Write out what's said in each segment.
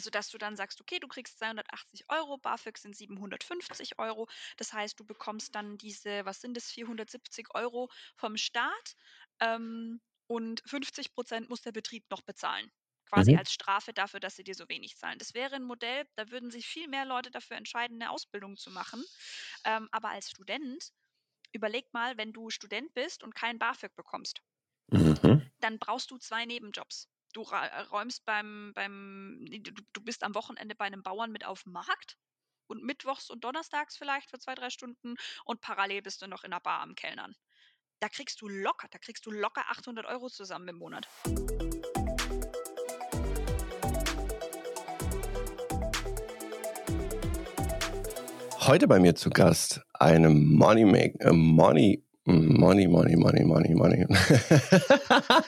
Also, dass du dann sagst: „Okay, du kriegst 280 €, BAföG sind 750 €. Das heißt, du bekommst dann diese was sind das, 470 € vom Staat, ähm, und 50% muss der Betrieb noch bezahlen, quasi Mhm. als Strafe dafür, dass sie dir so wenig zahlen. Das wäre 'n Modell, da würden sich viel mehr Leute dafür entscheiden, 'ne Ausbildung zu machen. Ähm, aber als Student überleg mal, wenn du Student bist und kein BAföG bekommst Mhm. dann brauchst du 2 Nebenjobs. Du äh, räumst beim beim du du bist am Wochenende bei 'nem Bauern mit auf'm Markt und mittwochs und donnerstags vielleicht für 2, 3 Stunden und parallel bist du noch in 'ner Bar am Kellnern. Da kriegst du locker da kriegst du locker 800 € zusammen im Monat. Heute bei mir zu Gast eine Money make äh, Money Money, Money, Money, Money, Money.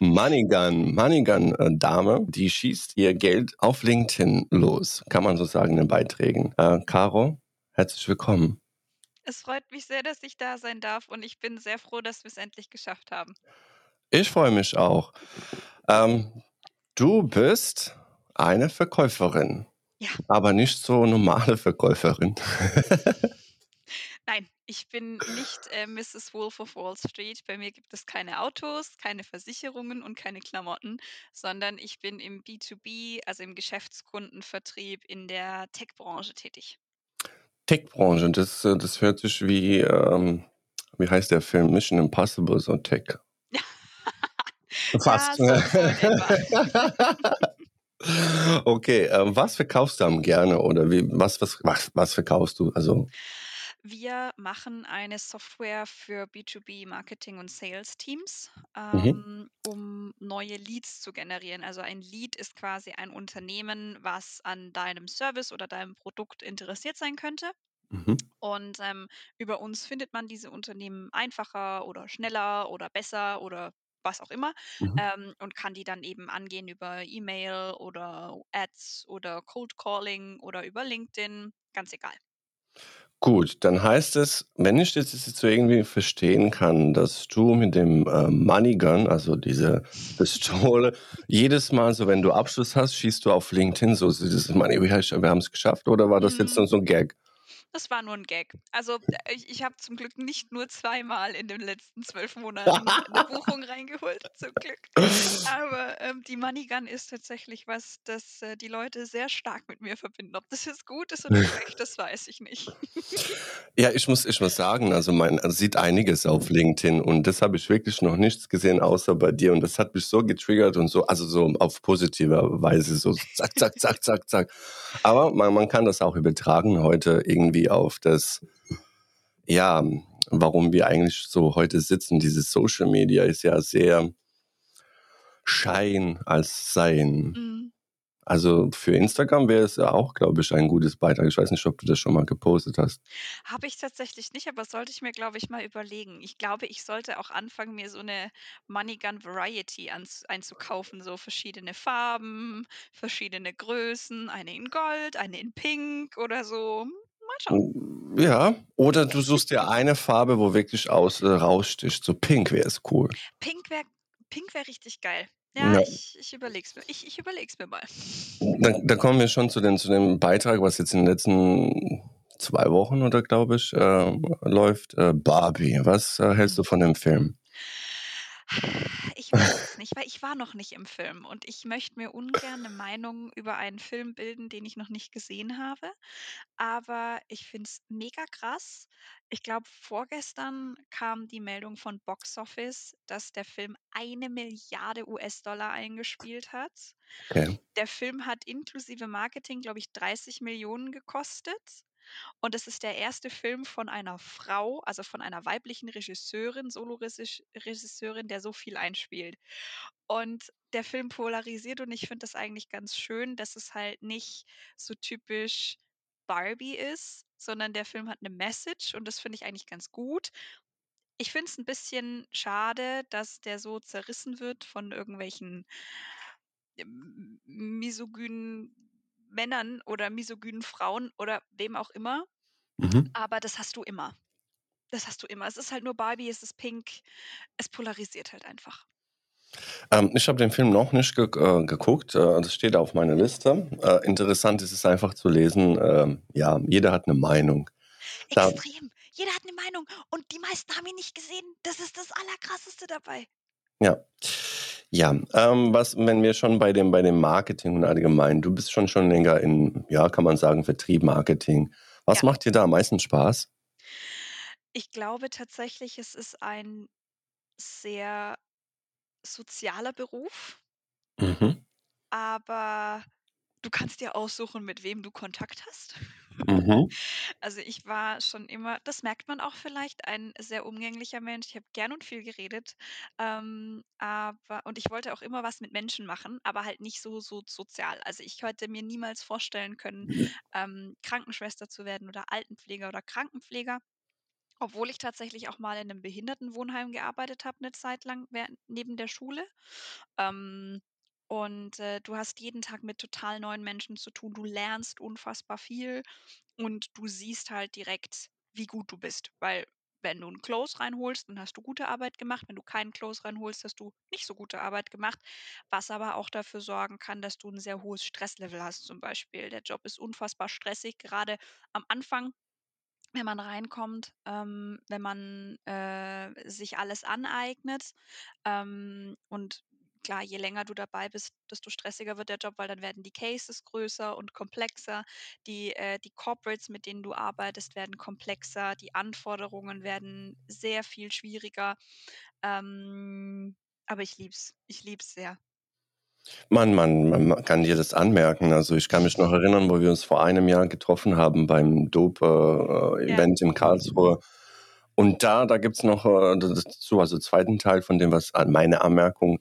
Money Gun Money Gun, äh, Dame, die schießt ihr Geld auf LinkedIn los, kann man so sagen in den Beiträgen. Äh, Caro, herzlich willkommen. Es freut mich sehr, dass ich da sein darf und ich bin sehr froh, dass wir's endlich geschafft haben. Ich freue mich auch. Ähm, du bist eine Verkäuferin, Ja. aber nicht so normale Verkäuferin. Nein, ich bin nicht, äh, Mrs. Wolf of Wall Street. Bei mir gibt es keine Autos, keine Versicherungen und keine Klamotten, sondern ich bin im B2B, also im Geschäftskundenvertrieb in der Tech-Branche tätig. Tech-Branche, das äh, das hört sich wie, ähm wie heißt der Film? Mission Impossible, so Tech. Ja, Fast. so so in etwa. Okay, ähm, was verkaufst du am gerne oder wie was was was was verkaufst du? Also Wir machen eine Software für B2B Marketing und Sales-Teams, Mhm. ähm, um neue Leads zu generieren. Also, ein Lead ist quasi ein Unternehmen, was an deinem Service oder deinem Produkt interessiert sein könnte. Mhm. Und, ähm, über uns findet man diese Unternehmen einfacher oder schneller oder besser oder was auch immer, Mhm. ähm, und kann die dann eben angehen über E-Mail oder Ads oder Cold Calling oder über LinkedIn, ganz egal. Gut, dann heißt es, wenn ich das jetzt so irgendwie verstehen kann, dass du mit dem, äh, Money Gun, also diese Pistole, jedes Mal so, wenn du Abschluss hast, schießt du auf LinkedIn so so dieses Money wir haben's geschafft oder war das jetzt nur so 'n Gag? Das war nur 'n Gag. Also, ich ich habe zum Glück nicht nur zweimal in den letzten 12 Monaten 'ne Buchung reingeholt, zum Glück. Aber, ähm, die Money Gun ist tatsächlich was, das, äh, die Leute sehr stark mit mir verbinden. Ob das jetzt gut ist oder schlecht, das weiß ich nicht. Ja, ich muss ich muss sagen, also, man sieht einiges auf LinkedIn und das habe ich wirklich noch nichts gesehen außer bei dir und das hat mich so getriggert und so also, so auf positive Weise so zack, zack, zack, zack, zack. Aber man man kann das auch übertragen heute irgendwie auf das ja, warum wir eigentlich so heute sitzen. Dieses Social Media ist ja sehr Schein als Sein. Mhm. Also, für Instagram wäre es ja auch, glaube ich, ein gutes Beitrag. Ich weiß nicht, ob du das schon mal gepostet hast. Habe ich tatsächlich nicht, aber sollte ich mir, glaube ich, mal überlegen. Ich glaube, ich sollte auch anfangen, mir so 'ne Money Gun Variety einzukaufen, so verschiedene Farben, verschiedene Größen, eine in Gold, eine in Pink oder so. Mal schauen. Ja, oder du suchst dir eine Farbe, wo wirklich aus äh, raussticht. So Pink wäre es cool. Pink wäre Pink wäre richtig geil. Ja, Ja. ich ich überlege es mir. Ich ich überlege es mir mal. Da da kommen wir schon zu den zu dem Beitrag, was jetzt in den letzten 2 Wochen oder glaube ich, äh, läuft, äh, Barbie. Was, äh, hältst du von dem Film? Ich weiß es nicht, weil ich war noch nicht im Film und ich möchte mir ungern 'ne Meinung über einen Film bilden, den ich noch nicht gesehen habe. Aber ich finde es mega krass. Ich glaube, vorgestern kam die Meldung von Box Office, dass der Film 1.000.000.000 US-Dollar eingespielt hat. Okay. Der Film hat inklusive Marketing, glaube ich, 30.000.000 gekostet und es ist der 1. Film von einer Frau, also, von einer weiblichen Regisseurin, Solo-Resisch Regisseurin, der so viel einspielt. Und der Film polarisiert und ich finde das eigentlich ganz schön, dass es halt nicht so typisch Barbie ist, sondern der Film hat 'ne Message und das finde ich eigentlich ganz gut. Ich finde es 'n bisschen schade, dass der so zerrissen wird von irgendwelchen m m misogynen Männern oder misogynen Frauen oder wem auch immer, Mhm. aber das hast du immer. Das hast du immer. Es ist halt nur Barbie, es ist pink. Es polarisiert halt einfach. Ähm, ich habe den Film noch nicht ge äh, geguckt. Äh, das steht auf meiner Liste. Äh, interessant ist es einfach zu lesen. Äh, ja, jeder hat eine Meinung. Da, Extrem. Jeder hat eine Meinung und die meisten haben ihn nicht gesehen. Das ist das Allerkrasseste dabei. ja. Ja, ähm, was, wenn wir schon bei dem, bei dem Marketing und allgemein, du bist schon schon länger in, ja, kann man sagen, Vertrieb, Marketing. Was Ja. macht dir da am meisten Spaß? Ich glaube tatsächlich, es ist ein sehr sozialer Beruf, Mhm. aber du kannst dir aussuchen, mit wem du Kontakt hast. Mhm. Also, ich war schon immer das merkt man auch vielleicht, ein sehr umgänglicher Mensch. Ich habe gern und viel geredet, ähm, aber und ich wollte auch immer was mit Menschen machen, aber halt nicht so so sozial. Also, ich hätte mir niemals vorstellen können, ähm, Krankenschwester zu werden oder Altenpfleger oder Krankenpfleger. Obwohl ich tatsächlich auch mal in 'nem Behindertenwohnheim gearbeitet habe 'ne Zeit lang während neben der Schule. Ähm, und, äh, du hast jeden Tag mit total neuen Menschen zu tun. Du lernst unfassbar viel und du siehst halt direkt, wie gut du bist. Weil wenn du 'n Close reinholst, dann hast du gute Arbeit gemacht. Wenn du keinen Close reinholst, hast du nicht so gute Arbeit gemacht, was aber auch dafür sorgen kann, dass du 'n sehr hohes Stresslevel hast zum Beispiel. Der Job ist unfassbar stressig, gerade am Anfang wenn man reinkommt, ähm, wenn man, äh, sich alles aneignet. Ähm, und klar, je länger du dabei bist, desto stressiger wird der Job, weil dann werden die Cases größer und komplexer. Die äh, die Corporates, mit denen du arbeitest, werden komplexer. Die Anforderungen werden sehr viel schwieriger. Ähm, aber ich liebe es. Ich liebe es sehr. Man man man ma kann dir das anmerken. Also, ich kann mich noch erinnern, wo wir uns vor einem Jahr getroffen haben beim Dope äh, Ja. Event in Karlsruhe. Und da da gibt's noch, äh, dazu also, zweiten Teil von dem, was an meine Anmerkung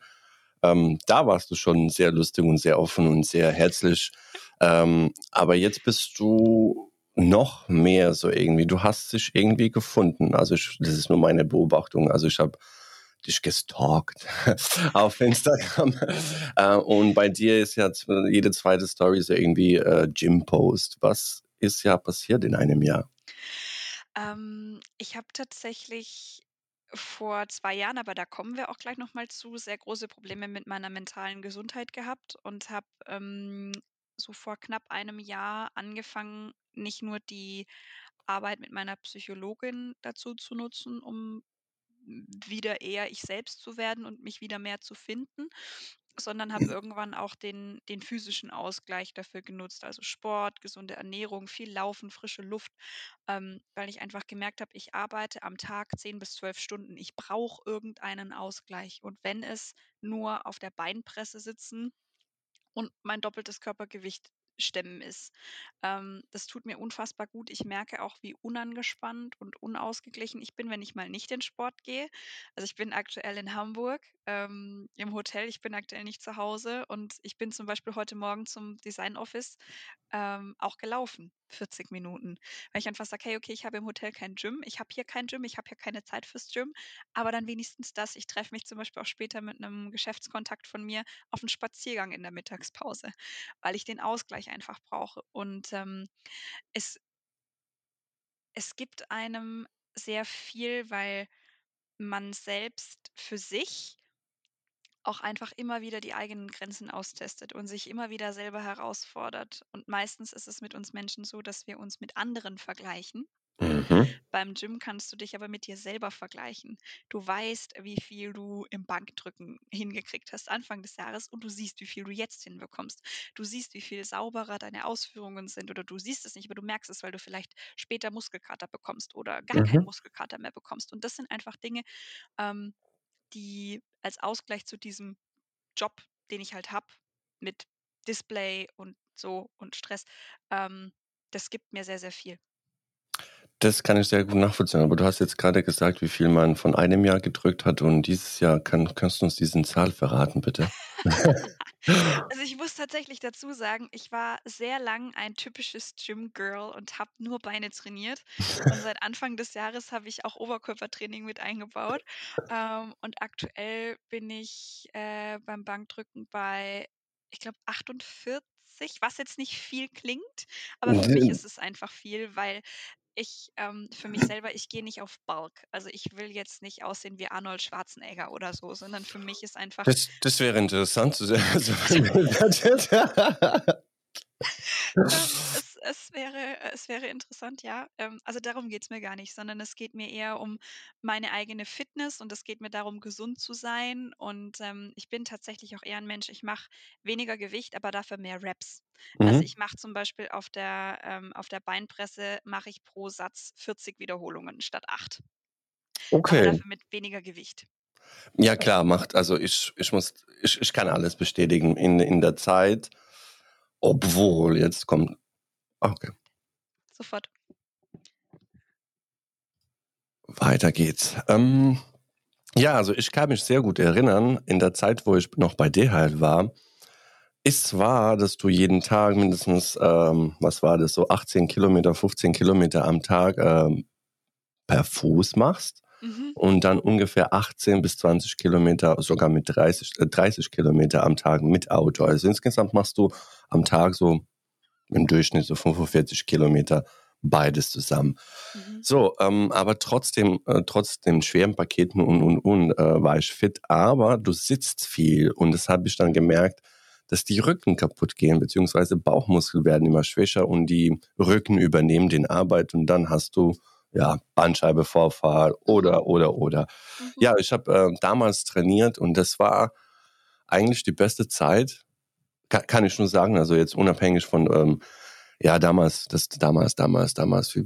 ähm, da warst du schon sehr lustig und sehr offen und sehr herzlich. Ähm, aber jetzt bist du noch mehr so irgendwie du hast dich irgendwie gefunden. Also, ich das ist nur meine Beobachtung. Also, ich habe dich gestalkt auf Instagram. Äh, und bei dir ist ja jede zweite Story so irgendwie, äh, Gym-Post. Was ist ja passiert in einem Jahr? Ähm, ich habe tatsächlich vor 2 Jahren, aber da kommen wir auch gleich noch mal zu, sehr große Probleme mit meiner mentalen Gesundheit gehabt und habe, ähm, so vor knapp einem Jahr angefangen, nicht nur die Arbeit mit meiner Psychologin dazu zu nutzen, um wieder eher ich selbst zu werden und mich wieder mehr zu finden, sondern habe irgendwann auch den den physischen Ausgleich dafür genutzt, also Sport, gesunde Ernährung, viel Laufen, frische Luft, ähm, weil ich einfach gemerkt habe, ich arbeite am Tag 10 bis 12 Stunden. Ich brauche irgendeinen Ausgleich. Und wenn es nur auf der Beinpresse sitzen und mein doppeltes Körpergewicht stemmen ist. Ähm, das tut mir unfassbar gut. Ich merke auch, wie unangespannt und unausgeglichen ich bin, wenn ich mal nicht in Sport gehe. Also, ich bin aktuell in Hamburg, ähm, im Hotel. Ich bin aktuell nicht zu Hause und ich bin zum Beispiel heute Morgen zum Design Office, ähm, auch gelaufen, 40 Minuten, weil ich einfach sage: „Hey, okay, ich habe im Hotel kein Gym. Ich habe hier kein Gym. Ich habe hier keine Zeit fürs Gym, aber dann wenigstens das.“ Ich treffe mich zum Beispiel auch später mit 'nem Geschäftskontakt von mir auf 'n Spaziergang in der Mittagspause, weil ich den Ausgleich einfach brauche. Und, ähm, es es gibt einem sehr viel, weil man selbst für sich auch einfach immer wieder die eigenen Grenzen austestet und sich immer wieder selber herausfordert. Und meistens ist es mit uns Menschen so, dass wir uns mit anderen vergleichen. Mhm. Beim Gym kannst du dich aber mit dir selber vergleichen. Du weißt, wie viel du im Bankdrücken hingekriegt hast Anfang des Jahres und du siehst, wie viel du jetzt hinbekommst. Du siehst, wie viel sauberer deine Ausführungen sind oder du siehst es nicht, aber du merkst es, weil du vielleicht später Muskelkater bekommst oder gar keinen Mhm. Muskelkater mehr bekommst. Und das sind einfach Dinge, ähm, die als Ausgleich zu diesem Job, den ich halt habe, mit Display und so und Stress, ähm, das gibt mir sehr, sehr viel. Das kann ich sehr gut nachvollziehen. Aber du hast jetzt grade gesagt, wie viel man von einem Jahr gedrückt hat und dieses Jahr. Kann kannst du uns diesen Zahl verraten, bitte? Also, ich muss tatsächlich dazu sagen, ich war sehr lang ein typisches Gym-Girl und habe nur Beine trainiert. Und seit Anfang des Jahres habe ich auch Oberkörpertraining mit eingebaut. Ähm, und aktuell bin ich, äh, beim Bankdrücken bei, ich glaube, 48, was jetzt nicht viel klingt, aber für mich ist es einfach viel, weil ich, ähm, für mich selber, ich gehe nicht auf Bulk. Also, ich will jetzt nicht aussehen wie Arnold Schwarzenegger oder so, sondern für mich ist einfach Das das wäre interessant zu sehen. Also es es wäre es wäre interessant, ja. Ähm, also, darum geht's mir gar nicht, sondern es geht mir eher um meine eigene Fitness und es geht mir darum, gesund zu sein. Und, ähm, ich bin tatsächlich auch eher 'n Mensch, ich mache weniger Gewicht, aber dafür mehr Reps. Also, Mhm. ich mache zum Beispiel auf der ähm, auf der Beinpresse mache ich pro Satz 40 Wiederholungen statt 8. Aber Okay. dafür mit weniger Gewicht. Ja klar, macht also ich ich muss ich ich kann alles bestätigen in in der Zeit obwohl jetzt kommt okay. Sofort. Weiter geht's. Ähm, ja, also ich kann mich sehr gut erinnern, in der Zeit, wo ich noch bei DHL war, ist wahr, dass du jeden Tag mindestens, ähm, was war das, so 18 Kilometer, 15 Kilometer am Tag, ähm, per Fuß machst Mhm. und dann ungefähr 18 bis 20 Kilometer, sogar mit 30 äh, 30 Kilometer am Tag mit Auto. Also insgesamt machst du am Tag so im Durchschnitt so 45 Kilometer beides zusammen. Mhm. So, ähm, aber trotzdem äh, trotz den schweren Paketen und, und, und, äh, war ich fit, aber du sitzt viel und das habe ich dann gemerkt, dass die Rücken kaputtgehen, beziehungsweise Bauchmuskeln werden immer schwächer und die Rücken übernehmen den Arbeit und dann hast du, ja, Bandscheibenvorfall oder, oder, oder. Mhm. Ja, ich habe, äh, damals trainiert und das war eigentlich die beste Zeit, ka kann ich nur sagen, also jetzt unabhängig von, ähm, ja, damals das damals damals damals wie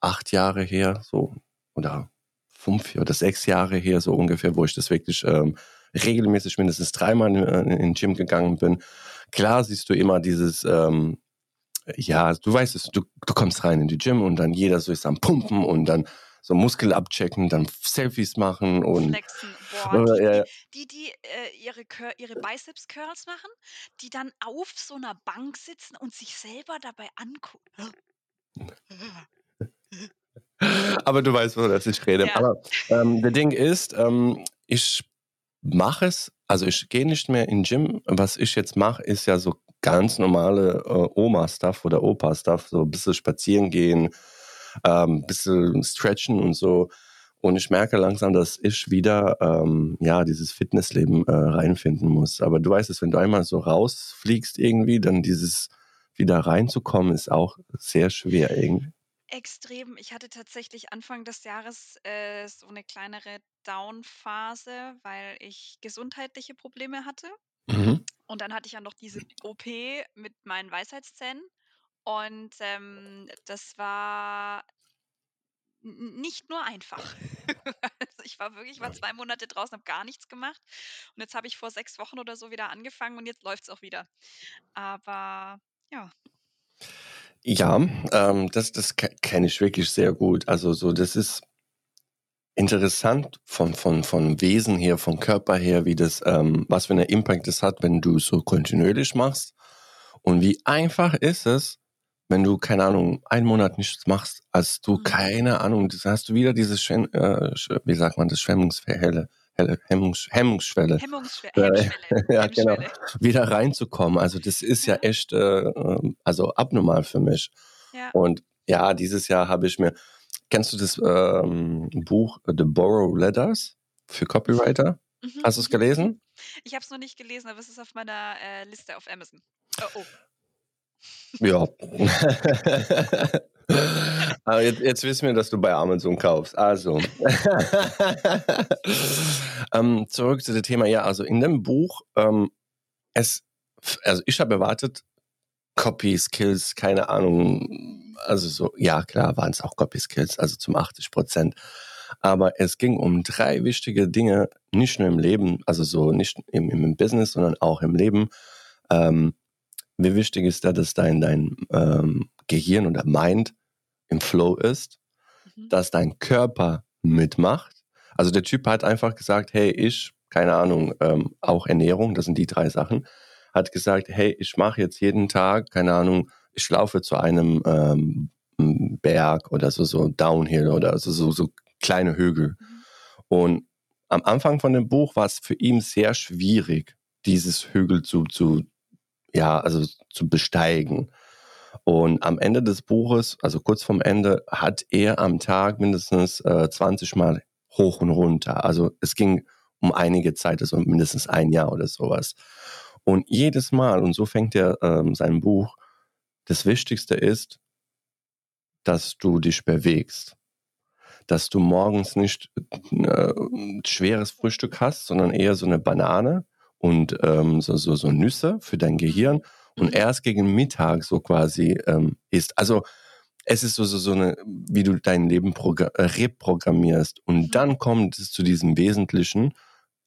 8 Jahre her so oder 5 oder 6 Jahre her so ungefähr, wo ich das wirklich, ähm, regelmäßig mindestens dreimal in äh, in Gym gegangen bin. Klar siehst du immer dieses, ähm ja, du weißt es, du du kommst rein in die Gym und dann jeder so ist am Pumpen und dann so Muskel abchecken, dann Selfies machen und Flexen. Boah, die ja, die ja. die die, äh, ihre ihre Biceps Curls machen, die dann auf so 'ner Bank sitzen und sich selber dabei angu Aber du weißt, wovon das ich rede. Ja. Aber, ähm, der Ding ist, ähm, ich mache es also, ich gehe nicht mehr in Gym. Was ich jetzt mache, ist ja so ganz normale, äh, Oma-Stuff oder Opa-Stuff, so bisschen spazieren gehen, ähm, bisschen stretchen und so. Und ich merke langsam, dass ich wieder, ähm, ja, dieses Fitnessleben, äh, reinfinden muss. Aber du weißt es, wenn du einmal so rausfliegst irgendwie, dann dieses wieder reinzukommen, ist auch sehr schwer irgendwie. Extrem. Ich hatte tatsächlich Anfang des Jahres, äh, so 'ne kleinere Down-Phase, weil ich gesundheitliche Probleme hatte. Mhm. Und dann hatte ich ja noch diese OP mit meinen Weisheitszähnen und, ähm, das war nicht nur einfach. Also, ich war wirklich ich war 2 Monate draußen, habe gar nichts gemacht und jetzt habe ich vor 6 Wochen oder so wieder angefangen und jetzt läuft's auch wieder. Aber ja. Ja, ähm, das das ke kenne ich wirklich sehr gut. Also, so das ist interessant von von von Wesen her, vom Körper her, wie das ähm, was für 'ne Impact das hat, wenn du so kontinuierlich machst. Und wie einfach ist es, wenn du, keine Ahnung, einen Monat nichts machst, als du Mhm. keine Ahnung, hast du wieder diese Schen äh, wie sagt man das, Schwemmungsverhelle Helle Hemmungs Hemmungsschwelle. Hemmungsschwe Äh, Hemmschwelle, ja, genau, wieder reinzukommen. Also, das ist ja Ja. echt, äh, ähm, also, abnormal für mich. Ja. Und ja, dieses Jahr habe ich mir kennst du das, ähm, Buch The Borrow Letters für Copywriter? Mhm, Hast du's mhm, mhm. gelesen? Ich habe es noch nicht gelesen, aber es ist auf meiner, äh, Liste auf Amazon. Oh, oh. Ja. Aber jetzt jetzt wissen wir, dass du bei Amazon kaufst. Also, ähm, zurück zu dem Thema. Ja, also, in dem Buch, ähm, es also, ich habe erwartet, Copy Skills, keine Ahnung, also, so ja klar, waren's auch Copy Skills, also, zum 80 %. Aber es ging um 3 wichtige Dinge, nicht nur im Leben, also, so nicht im im Business, sondern auch im Leben. Ähm, wie wichtig ist da, dass dein dein, ähm, Gehirn oder Mind im Flow ist, Mhm. dass dein Körper mitmacht. Also, der Typ hat einfach gesagt: „Hey, ich“ keine Ahnung, ähm, auch Ernährung, das sind die 3 Sachen, hat gesagt: „Hey, ich mache jetzt jeden Tag, keine Ahnung ich laufe zu einem, ähm, hm, Berg oder so so Downhill oder so so so kleine Hügel.“ Mhm. Und am Anfang von dem Buch war's für ihn sehr schwierig, dieses Hügel zu zu ja, also, zu besteigen. Und am Ende des Buches, also kurz vorm Ende, hat er am Tag mindestens äh, 20 Mal hoch und runter. Also es ging um einige Zeit, also mindestens ein Jahr oder sowas. Und jedes Mal, und so fängt er ähm, sein Buch, das Wichtigste ist, dass du dich bewegst. Dass du morgens nicht äh, ein schweres Frühstück hast, sondern eher so eine Banane und ähm, so, so, so Nüsse für dein Gehirn und Mhm. erst gegen Mittag so quasi ähm, isst. Also es ist so, so, so eine, wie du dein Leben äh, reprogrammierst. Und Mhm. dann kommt es zu diesem Wesentlichen,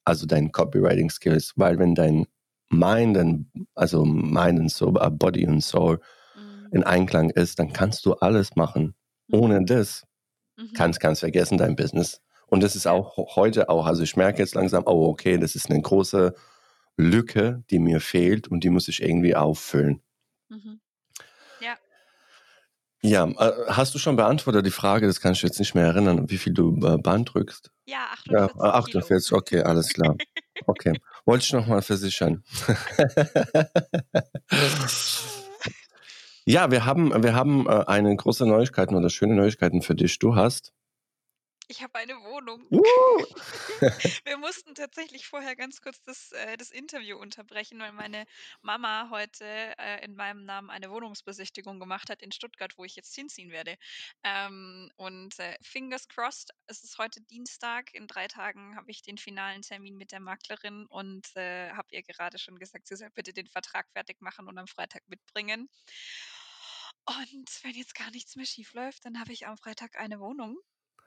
also deinen Copywriting Skills, weil wenn dein Mind, and, also Mind and Soul, äh, Body und Soul Mhm. in Einklang ist, dann kannst du alles machen. Ohne das kannst kannst vergessen dein Business. Und das ist auch heute auch. Also ich merke jetzt langsam, oh okay, das ist eine große Lücke, die mir fehlt und die muss ich irgendwie auffüllen. Mhm. Ja. Ja, äh, hast du schon beantwortet die Frage, das kann ich jetzt nicht mehr erinnern, wie viel du äh, Band drückst? Ja, Ja, 48 äh, Kilo. 48, okay, alles klar. Okay, wollte ich nochmal versichern. ja, wir haben, wir haben äh, eine große Neuigkeiten oder schöne Neuigkeiten für dich. Du hast. Ich habe eine Wohnung. Uh, Wir mussten tatsächlich vorher ganz kurz das, äh, das Interview unterbrechen, weil meine Mama heute äh, in meinem Namen eine Wohnungsbesichtigung gemacht hat in Stuttgart, wo ich jetzt hinziehen werde. Ähm, und äh, fingers crossed, es ist heute Dienstag. In drei Tagen habe ich den finalen Termin mit der Maklerin und äh, habe ihr gerade schon gesagt, sie soll bitte den Vertrag fertig machen und am Freitag mitbringen. Und wenn jetzt gar nichts mehr schief läuft, dann habe ich am Freitag eine Wohnung,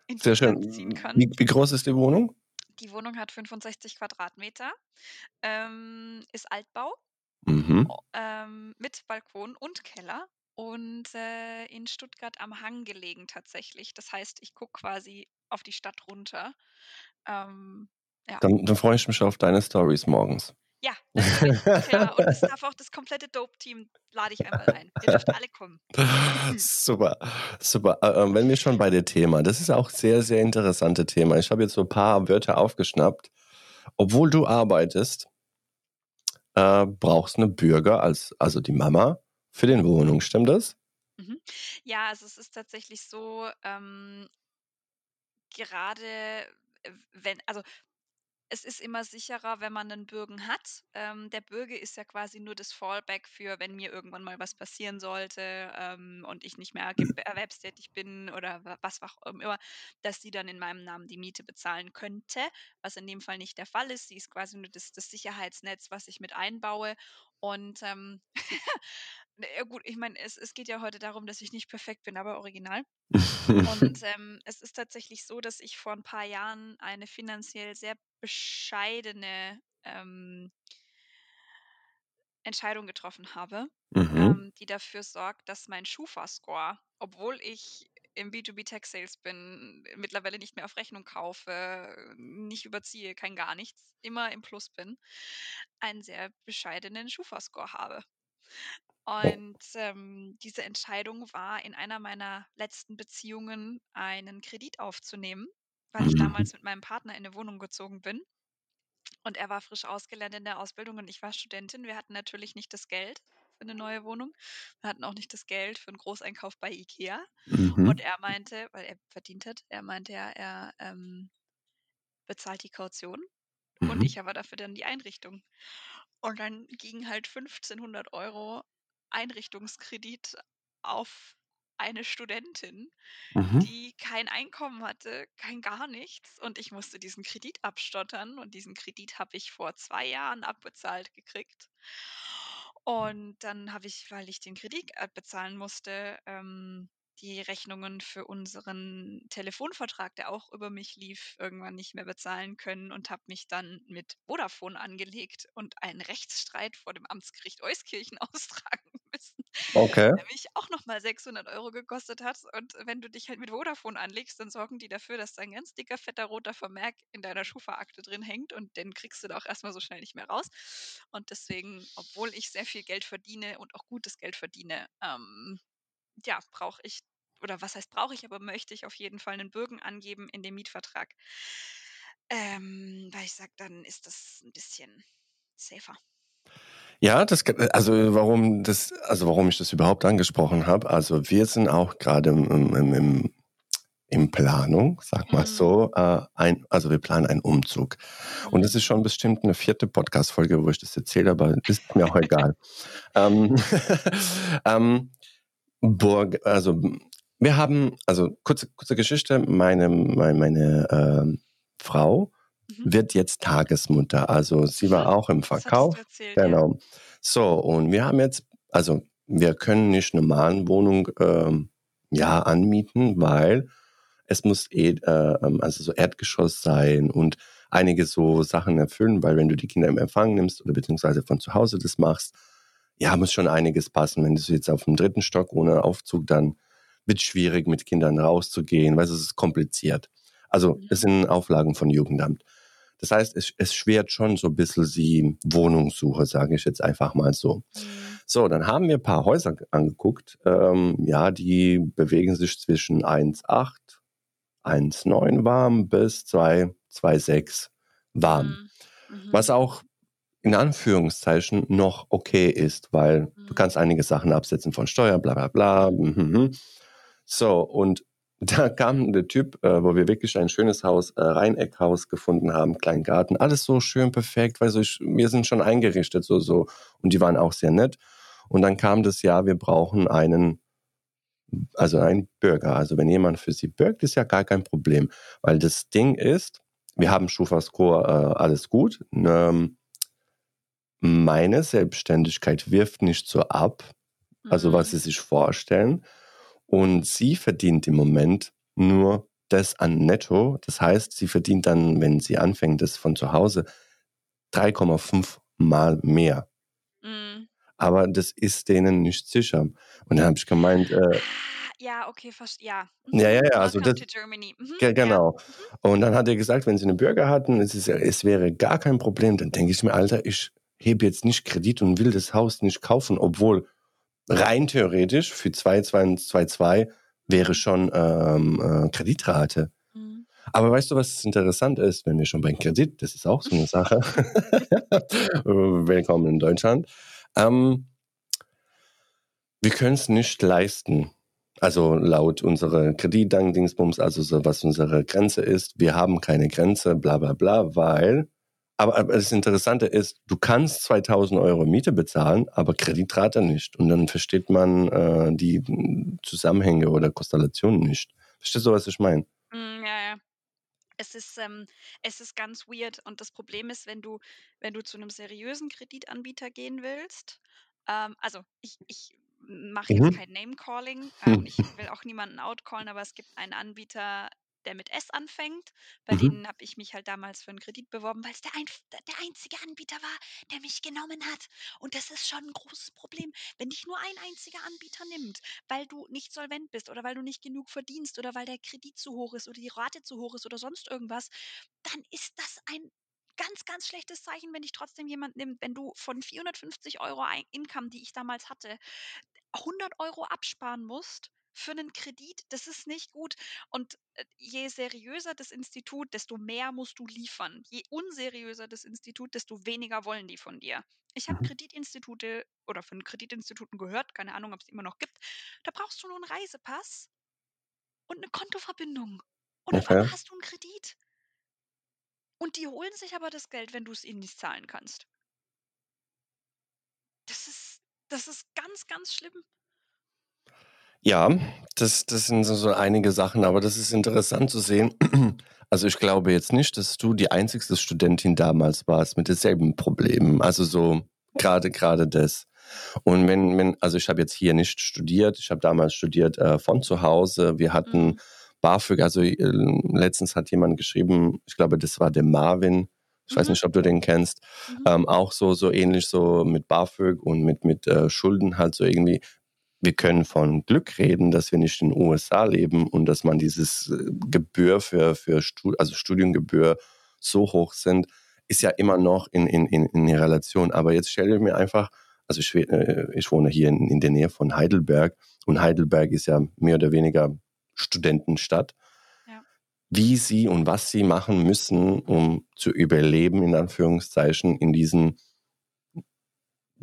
in die sehr dann ziehen schön. kann. Wie, wie groß ist die Wohnung? Die Wohnung hat 65 Quadratmeter, ähm, ist Altbau, Mhm. ähm, mit Balkon und Keller und äh, in Stuttgart am Hang gelegen tatsächlich. Das heißt, ich gucke quasi auf die Stadt runter. Ähm, ja. Dann, dann freue ich mich auf deine Stories morgens. Ja. Ja, und es darf auch das komplette Dope-Team lade ich einmal ein. Ihr dürft alle kommen. super, super. Äh, äh, wenn wir schon bei dem Thema, das ist auch sehr, sehr interessante Thema. Ich habe jetzt so ein paar Wörter aufgeschnappt. Obwohl du arbeitest, äh, brauchst eine Bürger als, also die Mama für den Wohnung, stimmt das? Mhm. Ja, also es ist tatsächlich so, ähm, gerade wenn, also es ist immer sicherer, wenn man einen Bürgen hat. Ähm, der Bürge ist ja quasi nur das Fallback für, wenn mir irgendwann mal was passieren sollte ähm, und ich nicht mehr erwerbstätig bin oder wa- was auch immer, dass sie dann in meinem Namen die Miete bezahlen könnte, was in dem Fall nicht der Fall ist. Sie ist quasi nur das, das Sicherheitsnetz, was ich mit einbaue. Und ähm, ja gut, ich meine, es, es geht ja heute darum, dass ich nicht perfekt bin, aber original. Und ähm, es ist tatsächlich so, dass ich vor ein paar Jahren eine finanziell sehr bescheidene ähm, Entscheidung getroffen habe, mhm. ähm, die dafür sorgt, dass mein Schufa-Score, obwohl ich im B2B-Tech-Sales bin, mittlerweile nicht mehr auf Rechnung kaufe, nicht überziehe, kein gar nichts, immer im Plus bin, einen sehr bescheidenen Schufa-Score habe. Und ähm, diese Entscheidung war, in einer meiner letzten Beziehungen einen Kredit aufzunehmen, weil ich Mhm. damals mit meinem Partner in eine Wohnung gezogen bin. Und er war frisch ausgelernt in der Ausbildung und ich war Studentin. Wir hatten natürlich nicht das Geld für eine neue Wohnung. Wir hatten auch nicht das Geld für einen Großeinkauf bei IKEA. Und Mhm. er meinte, weil er verdient hat, er meinte ja, er ähm, bezahlt die Kaution und Mhm. ich aber dafür dann die Einrichtung. Und dann ging halt 1500 Euro Einrichtungskredit auf eine Studentin, Mhm. die kein Einkommen hatte, kein gar nichts. Und ich musste diesen Kredit abstottern. Und diesen Kredit habe ich vor zwei Jahren abbezahlt gekriegt. Und dann habe ich, weil ich den Kredit abbezahlen musste, ähm, die Rechnungen für unseren Telefonvertrag, der auch über mich lief, irgendwann nicht mehr bezahlen können und habe mich dann mit Vodafone angelegt und einen Rechtsstreit vor dem Amtsgericht Euskirchen austragen müssen, Okay. der mich auch nochmal 600 Euro gekostet hat. Und wenn du dich halt mit Vodafone anlegst, dann sorgen die dafür, dass da ein ganz dicker, fetter, roter Vermerk in deiner Schufa-Akte drin hängt und den kriegst du da auch erstmal so schnell nicht mehr raus. Und deswegen, obwohl ich sehr viel Geld verdiene und auch gutes Geld verdiene, ähm, ja, brauche ich, oder was heißt brauche ich, aber möchte ich auf jeden Fall einen Bürgen angeben in dem Mietvertrag. Ähm, weil ich sage, dann ist das ein bisschen safer. Ja, das also warum das also warum ich das überhaupt angesprochen habe. Also wir sind auch gerade im, im, im, im Planung, sag mal Mhm. so, äh, ein, also wir planen einen Umzug. Und das ist schon bestimmt eine vierte Podcast-Folge, wo ich das erzähle, aber ist mir auch egal. ähm, ähm, Burg, also wir haben, also kurze, kurze Geschichte, meine, meine, meine ähm, Frau Mhm. wird jetzt Tagesmutter. Also sie war auch im Verkauf. erzählt, ja. Genau. So, und wir haben jetzt, also wir können nicht eine Mahnwohnung ähm, ja anmieten, weil es muss eh, äh, also so Erdgeschoss sein und einige so Sachen erfüllen, weil wenn du die Kinder im Empfang nimmst oder beziehungsweise von zu Hause das machst, ja, muss schon einiges passen. Wenn du jetzt auf dem dritten Stock ohne Aufzug, dann wird es schwierig, mit Kindern rauszugehen, weil es ist kompliziert. Also es sind Auflagen von Jugendamt. Das heißt, es, es schwert schon so ein bisschen die Wohnungssuche, sage ich jetzt einfach mal so. Mhm. So, dann haben wir ein paar Häuser angeguckt. Ähm, ja, die bewegen sich zwischen 1,8, 1,9 warm bis 2, 2,6 warm. Mhm. Mhm. Was auch in Anführungszeichen noch okay ist, weil du Mhm. kannst einige Sachen absetzen von Steuer, bla bla bla. Mhm. So, und da kam der Typ, äh, wo wir wirklich ein schönes Haus, äh, Rheineckhaus gefunden haben, kleinen Garten, alles so schön perfekt, weil so ich, wir sind schon eingerichtet, so, so. Und die waren auch sehr nett. Und dann kam das Jahr, wir brauchen einen, also einen Bürger. Also wenn jemand für sie bürgt, ist ja gar kein Problem. Weil das Ding ist, wir haben Schufa-Score, äh, alles gut. Ähm, meine Selbstständigkeit wirft nicht so ab, also was Mhm. sie sich vorstellen. Und sie verdient im Moment nur das an Netto. Das heißt, sie verdient dann, wenn sie anfängt, das von zu Hause, 3,5 Mal mehr. Mhm. Aber das ist denen nicht sicher. Und dann habe ich gemeint, äh, Ah, ja, okay, verst ja. Mhm. ja, ja, ja, also das. Mhm. ge- Ja. genau. Mhm. Und dann hat er gesagt, wenn sie einen Bürger hatten, es, ist, es wäre gar kein Problem. Dann denke ich mir, Alter, ich hebe jetzt nicht Kredit und will das Haus nicht kaufen, obwohl rein theoretisch für 2,2 wäre schon ähm, äh, Kreditrate. Mhm. Aber weißt du, was interessant ist, wenn wir schon beim Kredit, das ist auch so eine Sache. Willkommen in Deutschland. Ähm, wir können es nicht leisten. Also laut unserer Kreditdank-Dingsbums, also so, was unsere Grenze ist, wir haben keine Grenze, bla bla bla, weil, aber, das Interessante ist, du kannst 2000 Euro Miete bezahlen, aber Kreditrate nicht. Und dann versteht man äh, die Zusammenhänge oder Konstellationen nicht. Verstehst du, was ich meine? Mm, ja, ja. Es ist, ähm, es ist ganz weird. Und das Problem ist, wenn du, wenn du zu einem seriösen Kreditanbieter gehen willst, ähm, also ich, ich mache jetzt Mhm. kein Name-Calling Hm. ich will auch niemanden outcallen, aber es gibt einen Anbieter, der mit S anfängt. Bei Mhm. denen habe ich mich halt damals für einen Kredit beworben, weil es der, ein, der einzige Anbieter war, der mich genommen hat. Und das ist schon ein großes Problem, wenn dich nur ein einziger Anbieter nimmt, weil du nicht solvent bist oder weil du nicht genug verdienst oder weil der Kredit zu hoch ist oder die Rate zu hoch ist oder sonst irgendwas, dann ist das ein ganz, ganz schlechtes Zeichen, wenn dich trotzdem jemand nimmt. Wenn du von 450 Euro Income, die ich damals hatte, 100 Euro absparen musst für einen Kredit, das ist nicht gut. Und äh, je seriöser das Institut, desto mehr musst du liefern. Je unseriöser das Institut, desto weniger wollen die von dir. Ich habe Mhm. Kreditinstitute oder von Kreditinstituten gehört, keine Ahnung, ob es immer noch gibt. Da brauchst du nur einen Reisepass und eine Kontoverbindung. Und Okay. einmal hast du einen Kredit. Und die holen sich aber das Geld, wenn du es ihnen nicht zahlen kannst. Das ist, das ist ganz, ganz schlimm. Ja, das, das sind so, so einige Sachen, aber das ist interessant zu sehen. Also ich glaube jetzt nicht, dass du die einzigste Studentin damals warst mit denselben Problemen. Also so gerade gerade das. Und wenn, wenn, also ich habe jetzt hier nicht studiert, ich habe damals studiert äh, von zu Hause. Wir hatten Mhm. BAföG, also äh, letztens hat jemand geschrieben, ich glaube, das war der Marvin. Ich weiß Mhm. nicht, ob du den kennst. Mhm. Ähm, auch so, so ähnlich so mit BAföG und mit, mit äh, Schulden halt so irgendwie wir können von Glück reden, dass wir nicht in den USA leben und dass man dieses äh, Gebühr für, für Stud also Studiengebühr so hoch sind, ist ja immer noch in, in, in, in Relation. Aber jetzt stelle ich mir einfach, also ich, äh, ich wohne hier in, in der Nähe von Heidelberg und Heidelberg ist ja mehr oder weniger Studentenstadt. Ja. Wie sie und was sie machen müssen, um zu überleben, in Anführungszeichen, in diesen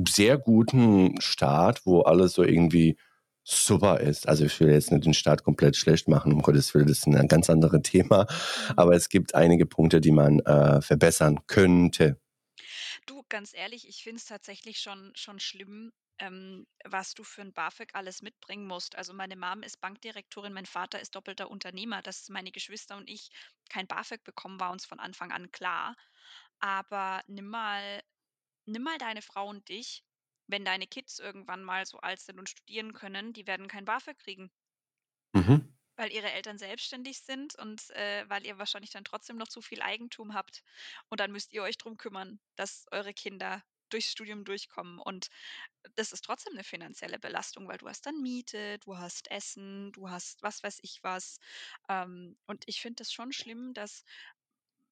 sehr guten Staat, wo alles so irgendwie super ist. Also ich will jetzt nicht den Staat komplett schlecht machen, um Gottes Willen, das ist ein ganz anderes Thema. Aber es gibt einige Punkte, die man äh, verbessern könnte. Du, ganz ehrlich, ich finde es tatsächlich schon, schon schlimm, ähm, was du für ein BAföG alles mitbringen musst. Also meine Mom ist Bankdirektorin, mein Vater ist doppelter Unternehmer. Dass meine Geschwister und ich kein BAföG bekommen, war uns von Anfang an klar. Aber nimm mal, nimm mal deine Frau und dich, wenn deine Kids irgendwann mal so alt sind und studieren können, die werden kein BAföG kriegen. Mhm. Weil ihre Eltern selbstständig sind und, äh, weil ihr wahrscheinlich dann trotzdem noch zu viel Eigentum habt. Und dann müsst ihr euch drum kümmern, dass eure Kinder durchs Studium durchkommen. Und das ist trotzdem eine finanzielle Belastung, weil du hast dann Miete, du hast Essen, du hast was weiß ich was. Ähm, und ich finde das schon schlimm, dass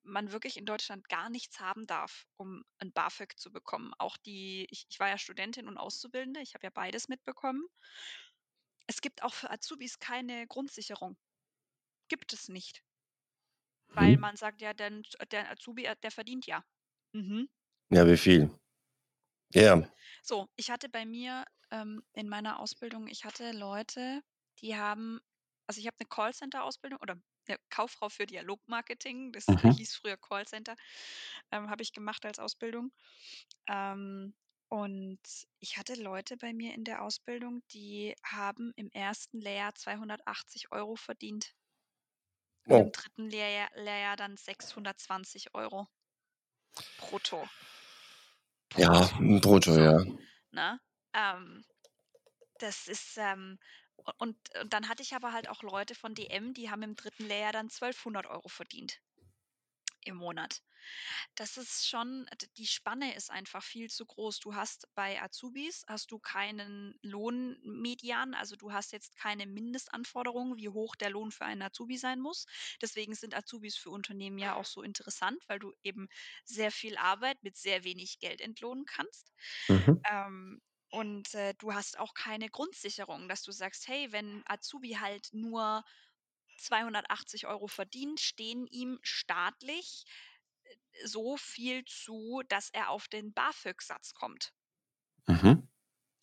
man wirklich in Deutschland gar nichts haben darf, um ein BAföG zu bekommen. Auch die ich ich war ja Studentin und Auszubildende, ich habe ja beides mitbekommen. Es gibt auch für Azubis keine Grundsicherung. Gibt es nicht. Weil Mhm. man sagt ja dann, der Azubi, äh, der verdient ja. Mhm. Ja, wie viel? Ja. So, ich hatte bei mir, ähm, in meiner Ausbildung ich hatte Leute, die haben also, ich habe 'ne Callcenter-Ausbildung oder, ja, Kauffrau für Dialogmarketing, das, Mhm. hieß früher Callcenter, ähm, habe ich gemacht als Ausbildung. Ähm, und ich hatte Leute bei mir in der Ausbildung, die haben im ersten Lehrjahr 280 Euro verdient. Und im Oh. dritten Lehrjahr Lehrjahr dann 620 Euro. Brutto. Ja, Brutto. brutto, So, ja. ne? Ähm, das ist, ähm und und dann hatte ich aber halt auch Leute von DM, die haben im dritten Lehrjahr dann 1.200 Euro verdient im Monat. Das ist schon die Spanne ist einfach viel zu groß. Du hast bei Azubis hast du keinen Lohnmedian, also, du hast jetzt keine Mindestanforderungen, wie hoch der Lohn für einen Azubi sein muss. Deswegen sind Azubis für Unternehmen ja auch so interessant, weil du eben sehr viel Arbeit mit sehr wenig Geld entlohnen kannst. Mhm. Ähm, und, äh, du hast auch keine Grundsicherung, dass du sagst: „Hey, wenn Azubi halt nur 280 Euro verdient, stehen ihm staatlich, äh, so viel zu, dass er auf den BAföG-Satz kommt.“ Mhm.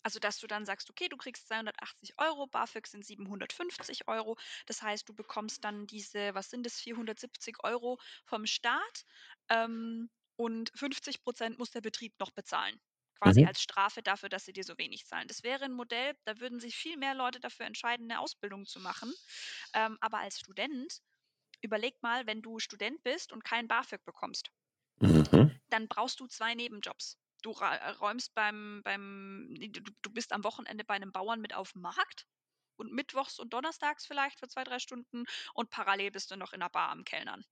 Also, dass du dann sagst: „Okay, du kriegst 280 Euro, BAföG sind 750 Euro. Das heißt, du bekommst dann diese was sind das, 470 Euro vom Staat, ähm, und 50% muss der Betrieb noch bezahlen, quasi Mhm. als Strafe dafür, dass sie dir so wenig zahlen. Das wäre 'n Modell, da würden sich viel mehr Leute dafür entscheiden, 'ne Ausbildung zu machen. Ähm, aber als Student überleg mal, wenn du Student bist und kein BAföG bekommst Mhm. dann brauchst du 2 Nebenjobs. Du äh, räumst beim beim du du bist am Wochenende bei 'nem Bauern mit auf'm Markt und mittwochs und donnerstags vielleicht für 2, 3 Stunden und parallel bist du noch in 'ner Bar am Kellnern.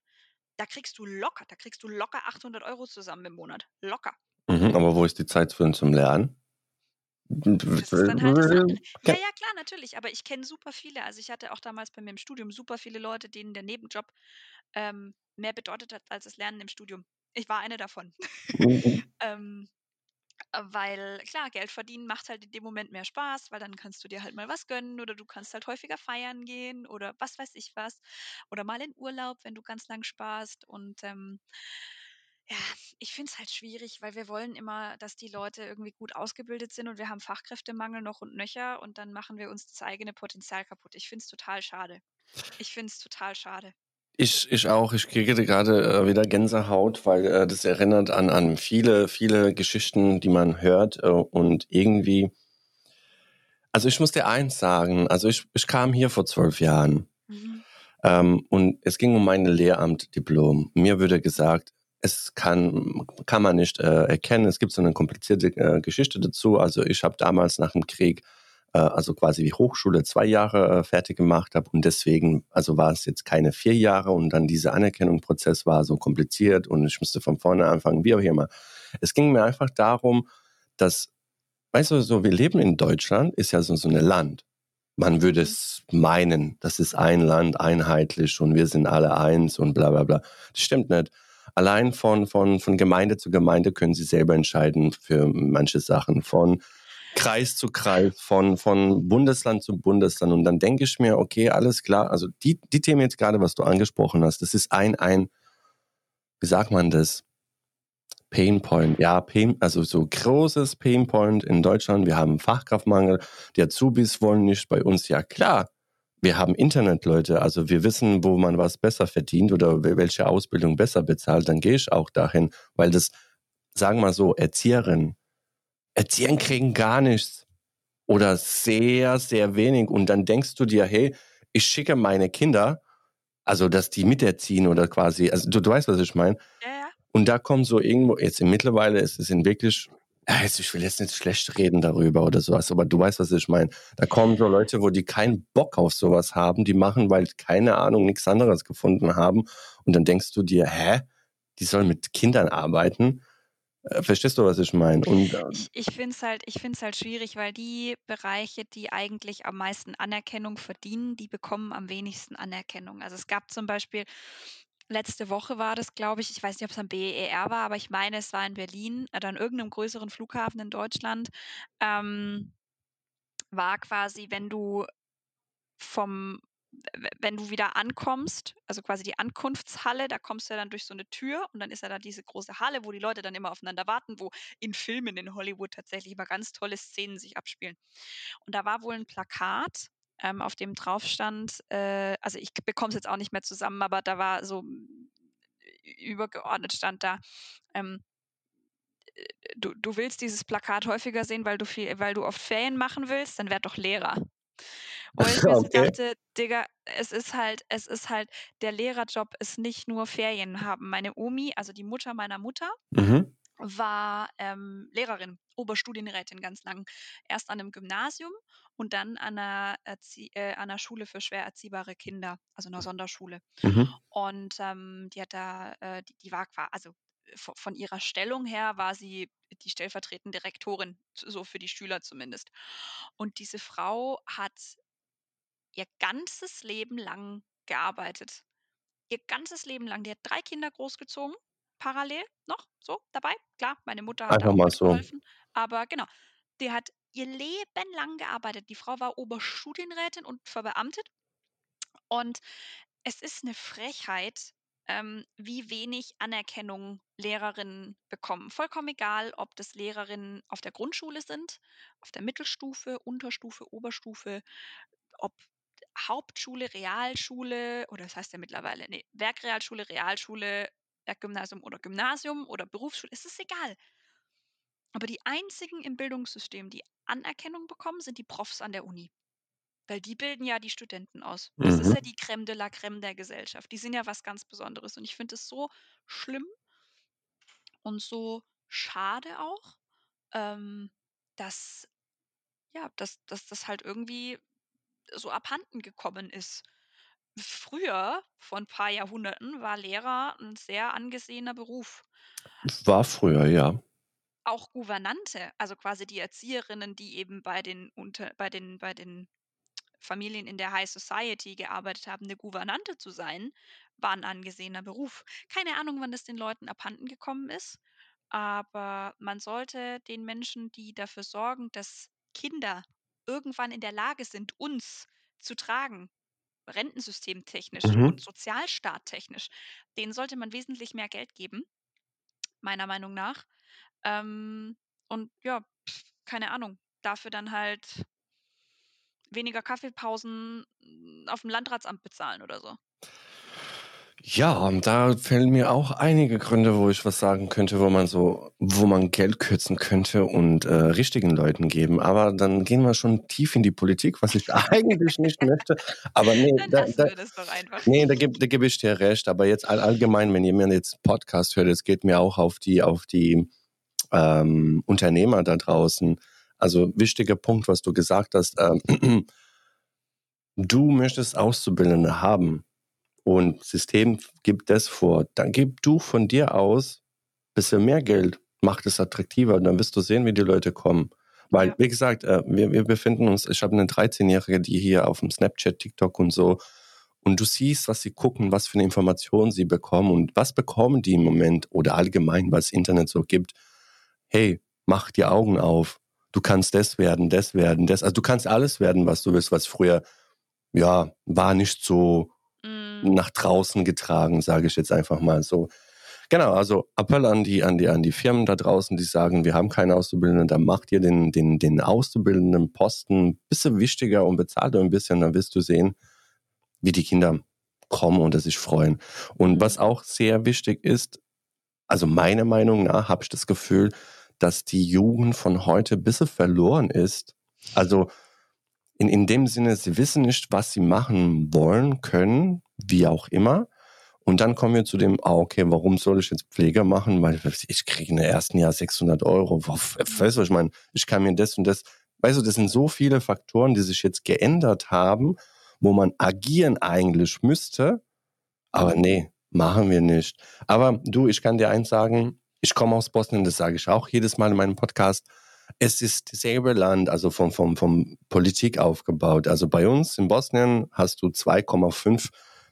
Da kriegst du locker da kriegst du locker 800 Euro zusammen im Monat. Locker. Mhm, aber wo ist die Zeit für zum Lernen? Das ist dann halt das andere. Ja, ja, klar, natürlich, aber ich kenne super viele. Also, ich hatte auch damals bei mir im Studium super viele Leute, denen der Nebenjob, ähm, mehr bedeutet hat als das Lernen im Studium. Ich war eine davon. Mhm. Ähm, äh, weil klar, Geld verdienen macht halt in dem Moment mehr Spaß, weil dann kannst du dir halt mal was gönnen oder du kannst halt häufiger feiern gehen oder was weiß ich was oder mal in Urlaub, wenn du ganz lang sparst und, ähm ja, ich finde es halt schwierig, weil wir wollen immer, dass die Leute irgendwie gut ausgebildet sind und wir haben Fachkräftemangel noch und nöcher und dann machen wir uns das eigene Potenzial kaputt. Ich finde es total schade. Ich finde es total schade. Ich ich auch. Ich kriege gerade, äh, wieder Gänsehaut, weil, äh, das erinnert an an viele, viele Geschichten, die man hört, äh, und irgendwie also, ich muss dir eins sagen, also, ich ich kam hier vor 12 Jahren, Mhm. ähm, und es ging um mein Lehramtdiplom. Mir wurde gesagt, es kann kann man nicht, äh, erkennen. Es gibt so 'ne komplizierte, äh, Geschichte dazu. Also, ich habe damals nach dem Krieg, äh, also, quasi die Hochschule 2 Jahre, äh, fertig gemacht habe und deswegen also, war es jetzt keine 4 Jahre und dann dieser Anerkennungsprozess war so kompliziert und ich musste von vorne anfangen, wie auch immer. Es ging mir einfach darum, dass weißt du, so wir leben in Deutschland, ist ja so so 'ne Land. Man würde Mhm. es meinen, das ist ein Land, einheitlich und wir sind alle eins und bla bla bla. Das stimmt nicht. Allein von von von Gemeinde zu Gemeinde können sie selber entscheiden für manche Sachen, von Kreis zu Kreis, von von Bundesland zu Bundesland. Und dann denke ich mir: „Okay, alles klar.“ Also, die die Themen jetzt grade, was du angesprochen hast, das ist ein ein wie sagt man das? Painpoint, ja, Pain, also so großes Painpoint in Deutschland. Wir haben Fachkraftmangel, die Azubis wollen nicht bei uns. Ja klar, wir haben Internetleute, also wir wissen, wo man was besser verdient oder welche Ausbildung besser bezahlt, dann gehe ich auch dahin, weil das, sagen wir mal so, Erzieherinnen, Erziehern kriegen gar nichts oder sehr, sehr wenig und dann denkst du dir, hey, ich schicke meine Kinder, also dass die miterziehen oder quasi, also du, du weißt, was ich meine. Ja, ja. Und da kommt so irgendwo, jetzt mittlerweile ist es in wirklich ich will jetzt nicht schlecht reden darüber oder sowas, aber du weißt, was ich meine. Da kommen so Leute, wo die keinen Bock auf sowas haben, die machen, weil keine Ahnung, nichts anderes gefunden haben. Und dann denkst du dir, hä? Die sollen mit Kindern arbeiten? Äh, verstehst du, was ich meine? Und, äh, ich ich finde es halt, halt schwierig, weil die Bereiche, die eigentlich am meisten Anerkennung verdienen, die bekommen am wenigsten Anerkennung. Also es gab zum Beispiel Letzte Woche war das, glaube ich. Ich weiß nicht, ob es am BER war, aber ich meine, es war in Berlin oder an irgendeinem größeren Flughafen in Deutschland. Ähm, war quasi, wenn du vom wenn du wieder ankommst, also quasi die Ankunftshalle, da kommst du ja dann durch so eine Tür und dann ist ja da diese große Halle, wo die Leute dann immer aufeinander warten, wo in Filmen in Hollywood tatsächlich immer ganz tolle Szenen sich abspielen. Und da war wohl ein Plakat ähm, auf dem drauf stand, äh, also ich bekomme es jetzt auch nicht mehr zusammen, aber da war so übergeordnet stand da, ähm, äh, du, du willst dieses Plakat häufiger sehen, weil du viel, weil du oft Ferien machen willst, dann werd doch Lehrer. Wo ich mir so dachte, Digga, es ist halt, es ist halt, der Lehrerjob ist nicht nur Ferien haben. Meine Omi, also die Mutter meiner Mutter, mhm. War ähm, Lehrerin, Oberstudienrätin ganz lang. Erst an einem Gymnasium und dann an einer, Erzie äh, an einer Schule für schwer erziehbare Kinder, also einer Sonderschule. Mhm. Und ähm, die hat da, äh, die, die war quasi, also von ihrer Stellung her war sie die stellvertretende Direktorin, so für die Schüler zumindest. Und diese Frau hat ihr ganzes Leben lang gearbeitet. Ihr ganzes Leben lang. Die hat drei Kinder großgezogen, parallel noch so dabei. Klar, meine Mutter hat Einfach auch mal so. aber genau. Die hat ihr Leben lang gearbeitet. Die Frau war Oberstudienrätin und verbeamtet. Und es ist eine Frechheit, ähm, wie wenig Anerkennung Lehrerinnen bekommen. Vollkommen egal, ob das Lehrerinnen auf der Grundschule sind, auf der Mittelstufe, Unterstufe, Oberstufe, ob Hauptschule, Realschule oder das heißt ja mittlerweile, nee, Werkrealschule, Realschule, Werkgymnasium oder Gymnasium oder Berufsschule, es ist egal. Aber die einzigen im Bildungssystem, die Anerkennung bekommen, sind die Profs an der Uni. Weil die bilden ja die Studenten aus. Das ist ja mhm. die Crème de la Crème der Gesellschaft. Die sind ja was ganz Besonderes. Und ich finde es so schlimm und so schade auch, ähm, dass, ja, dass, dass das halt irgendwie so abhanden gekommen ist. Früher, vor ein paar Jahrhunderten, war Lehrer ein sehr angesehener Beruf. War früher, ja auch Gouvernante, also quasi die Erzieherinnen, die eben bei den unter bei den bei den Familien in der High Society gearbeitet haben, eine Gouvernante zu sein, war ein angesehener Beruf. Keine Ahnung, wann das den Leuten abhanden gekommen ist, aber man sollte den Menschen, die dafür sorgen, dass Kinder irgendwann in der Lage sind, uns zu tragen, rentensystemtechnisch mhm. und sozialstaattechnisch, denen sollte man wesentlich mehr Geld geben, meiner Meinung nach. Ähm, und ja, pf, keine Ahnung, dafür dann halt weniger Kaffeepausen hm, auf dem Landratsamt bezahlen oder so. Ja, da fällen mir auch einige Gründe, wo ich was sagen könnte, wo man so, wo man Geld kürzen könnte und äh, richtigen Leuten geben. Aber dann gehen wir schon tief in die Politik, was ich eigentlich nicht möchte. Aber nee, da, da, nee, da gebe da geb ich dir recht. Aber jetzt all, allgemein, wenn jemand jetzt Podcast hört, es geht mir auch auf die, auf die ähm, Unternehmer da draußen. Also wichtiger Punkt, was du gesagt hast. Ähm, du möchtest Auszubildende haben und System gibt das vor. Dann gib du von dir aus bisschen mehr Geld, macht es attraktiver und dann wirst du sehen, wie die Leute kommen. Weil, ja. wie gesagt, äh, wir, wir befinden uns, ich habe eine 13-Jährige, die hier auf dem Snapchat, TikTok und so, und du siehst, was sie gucken, was für eine Information sie bekommen und was bekommen die im Moment oder allgemein, was Internet so gibt hey, mach die Augen auf. Du kannst das werden, das werden, das. Also du kannst alles werden, was du willst, was früher, ja, war nicht so. Nach draußen getragen, sage ich jetzt einfach mal so. Genau, also Appell an die, an die, an die Firmen da draußen, die sagen, wir haben keine Auszubildenden, dann macht ihr den, den, den Auszubildenden Posten ein bisschen wichtiger und bezahlt ein bisschen, dann wirst du sehen, wie die Kinder kommen und sich freuen. Und was auch sehr wichtig ist, also meiner Meinung nach habe ich das Gefühl, dass die Jugend von heute ein bisschen verloren ist. Also in, in dem Sinne, sie wissen nicht, was sie machen wollen, können, wie auch immer. Und dann kommen wir zu dem, ah, okay, warum soll ich jetzt Pflege machen? Weil ich kriege in der ersten Jahr 600 Euro. Weißt du, ich meine, ich kann mir das und das, weißt du, das sind so viele Faktoren, die sich jetzt geändert haben, wo man agieren eigentlich müsste. Aber nee, machen wir nicht. Aber du, ich kann dir eins sagen, ich komme aus Bosnien, das sage ich auch jedes Mal in meinem Podcast. Es ist dasselbe Land, also vom, vom, vom Politik aufgebaut. Also bei uns in Bosnien hast du 2,5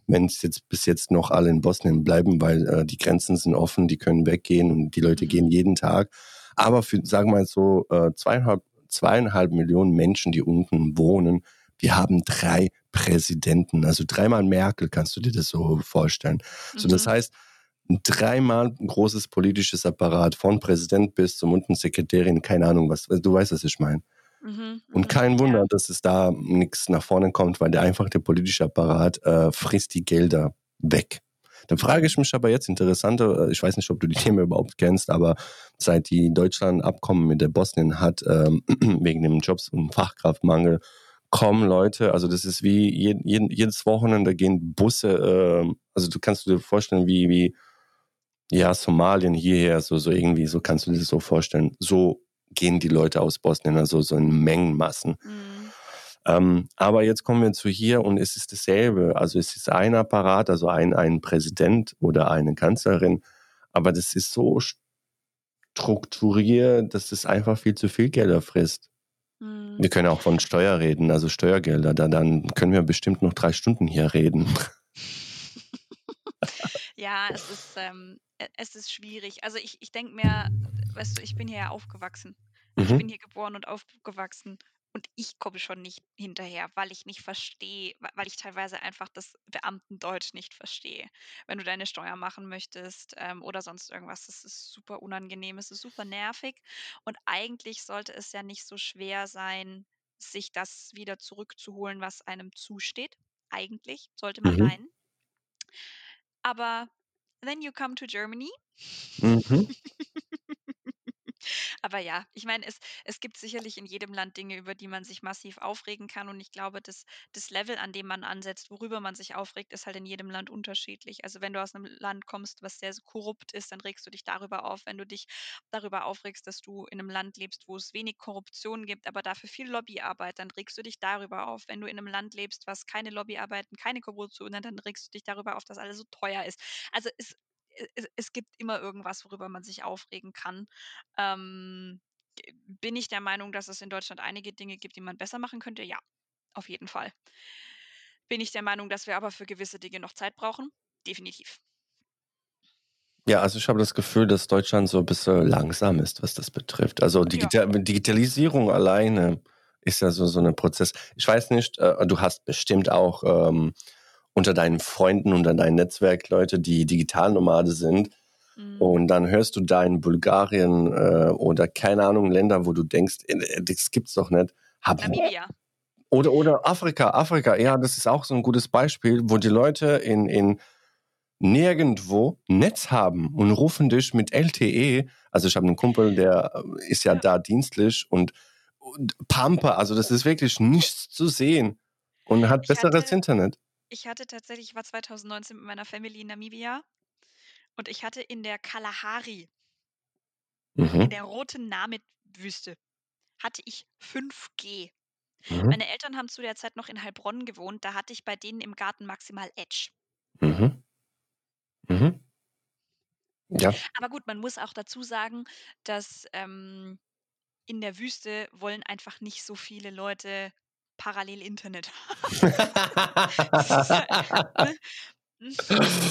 wenn es jetzt bis jetzt noch alle in Bosnien bleiben, weil äh, die Grenzen sind offen, die können weggehen und die Leute gehen jeden Tag. Aber für, sagen wir mal so, äh, zweieinhalb, zweieinhalb Millionen Menschen, die unten wohnen, die haben drei Präsidenten. Also dreimal Merkel, kannst du dir das so vorstellen. Mhm. So, das mhm. heißt, dreimal ein großes politisches Apparat, von Präsident bis zum unten Sekretärin, keine Ahnung was. Du weißt, was ich meine. Mhm, und mhm, kein Wunder, ja. dass es da nichts nach vorne kommt, weil der einfach der politische Apparat äh, frisst die Gelder weg. Dann frage ich mich aber jetzt interessante, äh, ich weiß nicht, ob du die Themen überhaupt kennst, aber seit die Deutschland Abkommen mit der Bosnien hat, ähm, wegen dem Jobs- und Fachkraftmangel, kommen Leute, also das ist wie jeden, jedes Wochenende gehen Busse, äh, also du kannst dir vorstellen, wie, wie ja, Somalien hierher, so, so irgendwie, so kannst du dir das so vorstellen. So gehen die Leute aus Bosnien, also so in Mengenmassen. Mhm. Ähm, aber jetzt kommen wir zu hier und es ist dasselbe. Also es ist ein Apparat, also ein, ein Präsident oder eine Kanzlerin, aber das ist so strukturiert, dass es einfach viel zu viel Gelder frisst. Mhm. Wir können auch von Steuer reden, also Steuergelder. Da, dann können wir bestimmt noch drei Stunden hier reden. Ja, es ist, ähm, e, es ist schwierig. Also ich, ich denke mir, weißt du, ich bin hier ja aufgewachsen. Ich bin mhm. hier geboren und aufgewachsen und ich komme schon nicht hinterher, weil ich nicht verstehe, weil ich teilweise einfach das Beamtendeutsch nicht verstehe. Wenn du deine Steuer machen möchtest ähm, oder sonst irgendwas, das ist super unangenehm, es ist super nervig und eigentlich sollte es ja nicht so schwer sein, sich das wieder zurückzuholen, was einem zusteht. Eigentlich sollte man Mhm. meinen. Aber then you come to Germany. Mhm. Aber ja, ich meine, es, es gibt sicherlich in jedem Land Dinge, über die man sich massiv aufregen kann. Und ich glaube, das, das Level, an dem man ansetzt, worüber man sich aufregt, ist halt in jedem Land unterschiedlich. Also wenn du aus einem Land kommst, was sehr korrupt ist, dann regst du dich darüber auf. Wenn du dich darüber aufregst, dass du in einem Land lebst, wo es wenig Korruption gibt, aber dafür viel Lobbyarbeit, dann regst du dich darüber auf. Wenn du in einem Land lebst, was keine Lobbyarbeit und keine Korruption hat, dann regst du dich darüber auf, dass alles so teuer ist. Also es es, gibt immer irgendwas, worüber man sich aufregen kann. Ähm, bin ich der Meinung, dass es in Deutschland einige Dinge gibt, die man besser machen könnte? Ja, auf jeden Fall. Bin ich der Meinung, dass wir aber für gewisse Dinge noch Zeit brauchen? Definitiv. Ja, also ich habe das Gefühl, dass Deutschland so ein bisschen langsam ist, was das betrifft. Also Digital ja. Digitalisierung alleine ist ja so, so ein Prozess. Ich weiß nicht, äh, du hast bestimmt auch ähm, unter deinen Freunden, unter deinem Netzwerk Leute, die Digitalnomade sind. Mhm. Und dann hörst du da in Bulgarien äh, oder keine Ahnung, Länder, wo du denkst, äh, das gibt's doch nicht. Hab, Namibia. Oder, oder Afrika, Afrika, ja, das ist auch so ein gutes Beispiel, wo die Leute in, in nirgendwo Netz haben und rufen dich mit LTE. Also ich habe einen Kumpel, der äh, ist ja, ja. da dienstlich und, und Pampa, also das ist wirklich nichts zu sehen und hat ich besseres hatte, Internet. Ich hatte tatsächlich ich war 2019 mit meiner Family in Namibia und ich hatte in der Kalahari in mhm. der roten Namib-Wüste hatte ich 5G. Mhm. Meine Eltern haben zu der Zeit noch in Heilbronn gewohnt, da hatte ich bei denen im Garten maximal Edge. Mhm. Mhm. Ja. Aber gut, man muss auch dazu sagen, dass, ähm, in der Wüste wollen einfach nicht so viele Leute parallel Internet haben. Ne? Hm,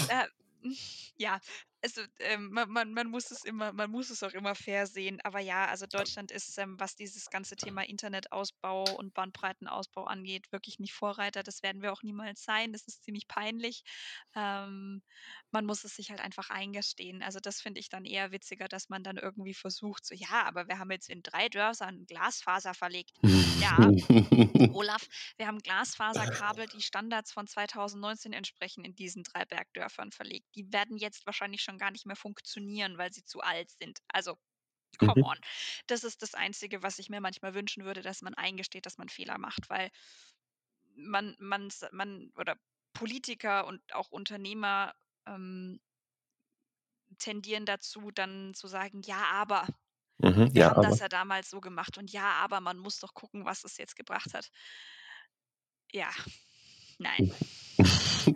äh, hm, ja, also, ähm, man man man muss es immer man muss es auch immer fair sehen. Aber ja, also Deutschland ist, ähm, was dieses ganze Thema Internetausbau und Bandbreitenausbau angeht, wirklich nicht Vorreiter. Das werden wir auch niemals sein. Das ist ziemlich peinlich. Ähm, man muss es sich halt einfach eingestehen. Also, das finde ich dann eher witziger, dass man dann irgendwie versucht, so: „Ja, aber wir haben jetzt in 3 Dörfern Glasfaser verlegt.“ Ja, Olaf, wir haben Glasfaserkabel, die Standards von 2019 entsprechen, in diesen 3 Bergdörfern verlegt. Die werden jetzt wahrscheinlich schon gar nicht mehr funktionieren, weil sie zu alt sind. Also, come Mhm. on. Das ist das Einzige, was ich mir manchmal wünschen würde, dass man eingesteht, dass man Fehler macht, weil man man's man oder Politiker und auch Unternehmer, ähm tendieren dazu, dann zu sagen: „Ja, aber Mhm, wir ja, haben aber das ja damals so gemacht und ja, aber man muss doch gucken, was es jetzt gebracht hat.“ Ja, nein. Nein.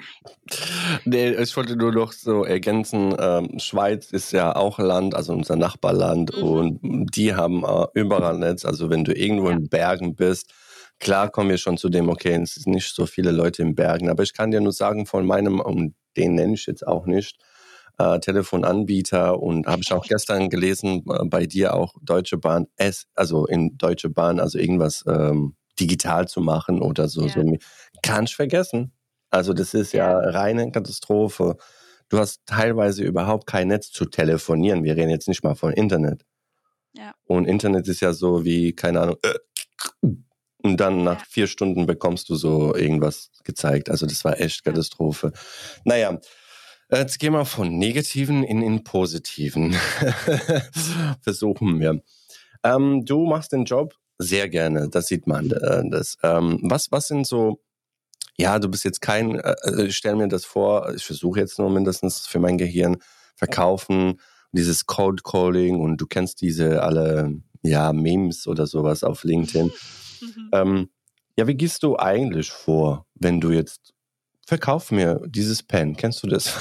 Ne, ich wollte nur noch so ergänzen, ähm, Schweiz ist ja auch Land, also unser Nachbarland Mhm. und die haben, äh, überall Netz. Also, wenn du irgendwo Ja. in Bergen bist, klar kommen wir schon zu dem, okay, es sind nicht so viele Leute in Bergen, aber ich kann dir nur sagen von meinem und den nenne ich jetzt auch nicht, äh, Telefonanbieter und habe ich auch gestern gelesen, äh, bei dir auch Deutsche Bahn es also in Deutsche Bahn, also irgendwas, ähm, digital zu machen oder so so Ja. Kannst vergessen. Also, das ist ja reine Katastrophe. Du hast teilweise überhaupt kein Netz zu telefonieren. Wir reden jetzt nicht mal von Internet. Ja. Und Internet ist ja so wie, keine Ahnung, und dann nach Ja. 4 Stunden bekommst du so irgendwas gezeigt. Also, das war echt. Katastrophe. Na ja, jetzt gehen wir von Negativen in in Positiven. Versuchen wir. Ähm, du machst den Job sehr gerne, das sieht man, äh, das. Ähm, was was sind so ja, du bist jetzt kein äh, äh, ich stelle mir das vor, ich versuche jetzt nur mindestens für mein Gehirn, verkaufen, dieses Cold Calling und du kennst diese alle, ja, Memes oder so was auf LinkedIn. Mhm. Ähm, ja, wie gehst du eigentlich vor, wenn du jetzt „Verkauf mir dieses Pen.“ Kennst du das?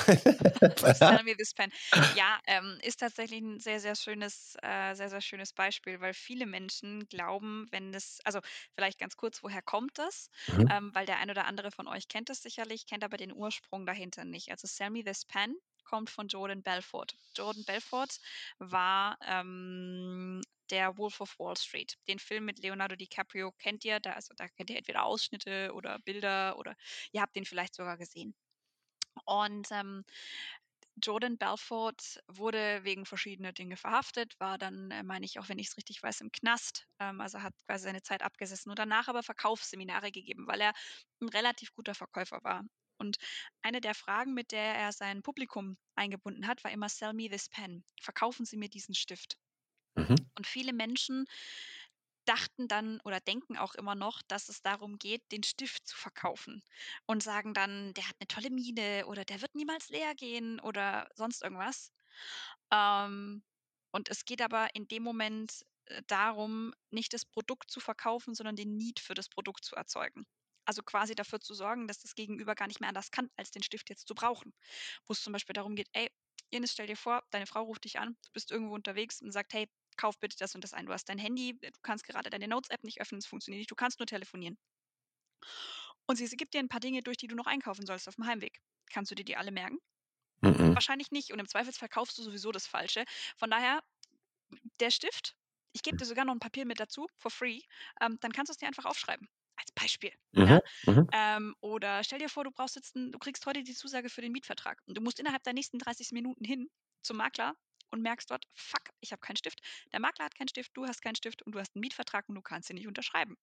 „Sell me this pen.“ Ja, ähm, ist tatsächlich 'n sehr, sehr schönes äh, sehr, sehr schönes Beispiel, weil viele Menschen glauben, wenn das also, vielleicht ganz kurz, woher kommt das? Mhm. Ähm, weil der ein oder andere von euch kennt das sicherlich, kennt aber den Ursprung dahinter nicht. Also, „Sell me this pen“ kommt von Jordan Belfort. Jordan Belfort war, ähm, der Wolf of Wall Street. Den Film mit Leonardo DiCaprio kennt ihr, da also, da kennt ihr entweder Ausschnitte oder Bilder oder ihr habt den vielleicht sogar gesehen. Und, ähm, Jordan Belfort wurde wegen verschiedener Dinge verhaftet, war dann, äh, meine ich, auch wenn ich's richtig weiß, im Knast. Ähm, also, hat quasi seine Zeit abgesessen und danach aber Verkaufsseminare gegeben, weil er 'n relativ guter Verkäufer war. Und eine der Fragen, mit der er sein Publikum eingebunden hat, war immer: „Sell me this pen.“ Verkaufen Sie mir diesen Stift. Mhm. Und viele Menschen dachten dann oder denken auch immer noch, dass es darum geht, den Stift zu verkaufen und sagen dann: „Der hat 'ne tolle Miene“ oder „Der wird niemals leer gehen“ oder sonst irgendwas. Ähm, und es geht aber in dem Moment, äh, darum, nicht das Produkt zu verkaufen, sondern den Need für das Produkt zu erzeugen. Also, quasi dafür zu sorgen, dass das Gegenüber gar nicht mehr anders kann, als den Stift jetzt zu brauchen. Wo's zum Beispiel darum geht: „Ey, Ines, stell dir vor, deine Frau ruft dich an, du bist irgendwo unterwegs und sagt: ‚Hey, kauf bitte das und das ein.‘ Du hast dein Handy, du kannst gerade deine Notes-App nicht öffnen, es funktioniert nicht, du kannst nur telefonieren. Und sie sie gibt dir 'n paar Dinge durch, die du noch einkaufen sollst auf'm Heimweg. Kannst du dir die alle merken? Mhm. Wahrscheinlich nicht und im Zweifelsfall kaufst du sowieso das Falsche. Von daher, der Stift ich gebe dir sogar noch 'n Papier mit dazu for free, ähm, dann kannst du's dir einfach aufschreiben, als Beispiel, Mhm, ja? mhm. Ähm, oder stell dir vor, du brauchst jetzt 'n du kriegst heute die Zusage für den Mietvertrag und du musst innerhalb der nächsten 30 Minuten hin zum Makler und merkst dort: „Fuck, ich habe keinen Stift.“ Der Makler hat keinen Stift, du hast keinen Stift und du hast 'n Mietvertrag und du kannst ihn nicht unterschreiben.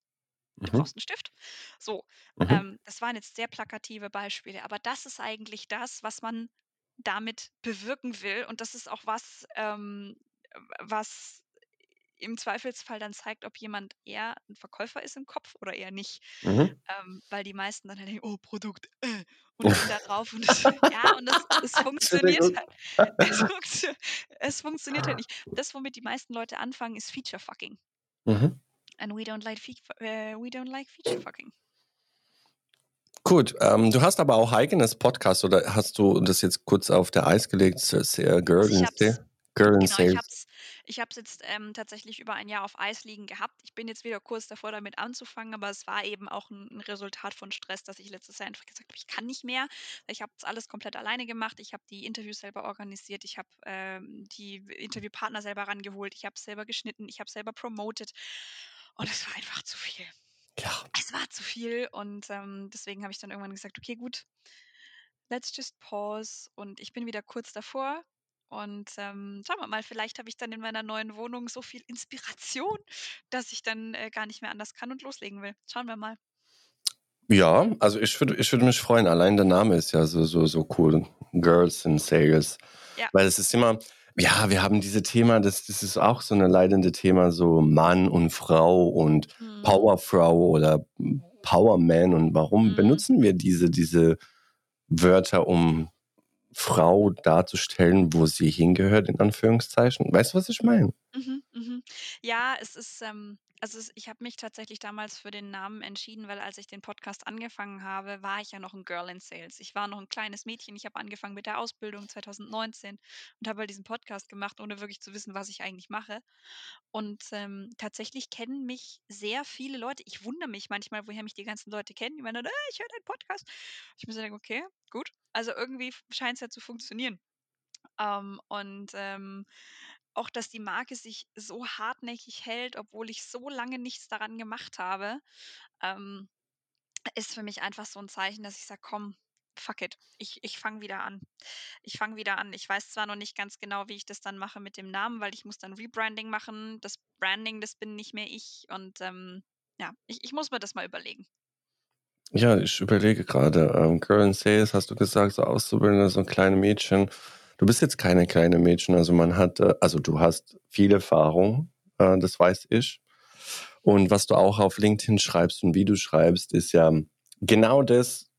Du Mhm. brauchst 'n Stift. So, Mhm. ähm, das waren jetzt sehr plakative Beispiele, aber das ist eigentlich das, was man damit bewirken will und das ist auch was, ähm, w was im Zweifelsfall dann zeigt, ob jemand eher 'n Verkäufer ist im Kopf oder eher nicht. Mhm. Ähm, weil die meisten dann halt denken: „Oh, Produkt, äh“ und gehen da drauf und das ja, und das es funktioniert halt es funktio es funktioniert halt nicht. Das, womit die meisten Leute anfangen, ist Feature Fucking. Mhm. And we don't like feat äh, we don't like Feature Fucking. Gut, ähm, du hast aber auch eigenes Podcast oder hast du das jetzt kurz auf der Eis gelegt, Girl in Girl in genau, Sales? Es Ich habe es jetzt, ähm, tatsächlich über ein Jahr auf Eis liegen gehabt. Ich bin jetzt wieder kurz davor, damit anzufangen, aber es war eben auch 'n 'n Resultat von Stress, dass ich letztes Jahr einfach gesagt habe: „Ich kann nicht mehr.“ Ich habe das alles komplett alleine gemacht. Ich habe die Interviews selber organisiert. Ich habe, ähm, die Interviewpartner selber rangeholt. Ich habe selber geschnitten. Ich habe selber promoted. Und es war einfach zu viel. Ja. Es war zu viel und, ähm, deswegen habe ich dann irgendwann gesagt: „Okay, gut, let's just pause.“ Und ich bin wieder kurz davor und, ähm, schauen wir mal, vielleicht habe ich dann in meiner neuen Wohnung so viel Inspiration, dass ich dann, äh, gar nicht mehr anders kann und loslegen will. Schauen wir mal. Ja, also ich würde ich würde mich freuen. Allein der Name ist ja so so so cool. Girls in Sales. Ja. Weil es ist immer ja, wir haben diese Thema, das das ist auch so 'ne leidende Thema, so Mann und Frau und Mhm. Powerfrau oder Powerman. Und warum Mhm. benutzen wir diese diese Wörter, um Frau darzustellen, wo sie hingehört, in Anführungszeichen? Weißt du, was ich meine? Mhm, mhm. Ja, es ist, ähm also es ich habe mich tatsächlich damals für den Namen entschieden, weil als ich den Podcast angefangen habe, war ich ja noch 'n Girl in Sales. Ich war noch 'n kleines Mädchen. Ich habe angefangen mit der Ausbildung 2019 und habe halt diesen Podcast gemacht, ohne wirklich zu wissen, was ich eigentlich mache. Und, ähm, tatsächlich kennen mich sehr viele Leute. Ich wundere mich manchmal, woher mich die ganzen Leute kennen. Die meinen „Äh, ich höre deinen Podcast.“ Ich so denke: „Okay, gut.“ Also irgendwie f scheint's ja zu funktionieren. Ähm, und, ähm, auch, dass die Marke sich so hartnäckig hält, obwohl ich so lange nichts daran gemacht habe, ähm, ist für mich einfach so 'n Zeichen, dass ich sage: „Komm, fuck it. Ich ich fange wieder an. Ich fange wieder an.“ Ich weiß zwar noch nicht ganz genau, wie ich das dann mache mit dem Namen, weil ich muss dann Rebranding machen. Das Branding, das bin nicht mehr ich und, ähm, ja, ich ich muss mir das mal überlegen. Ja, ich überlege grade, ähm, Girl in Sales hast du gesagt, so Auszubildende, so kleine Mädchen. Du bist jetzt keine kleine Mädchen, also man hat äh, also du hast viel Erfahrung, äh, das weiß ich. Und was du auch auf LinkedIn schreibst und wie du schreibst, ist ja genau das,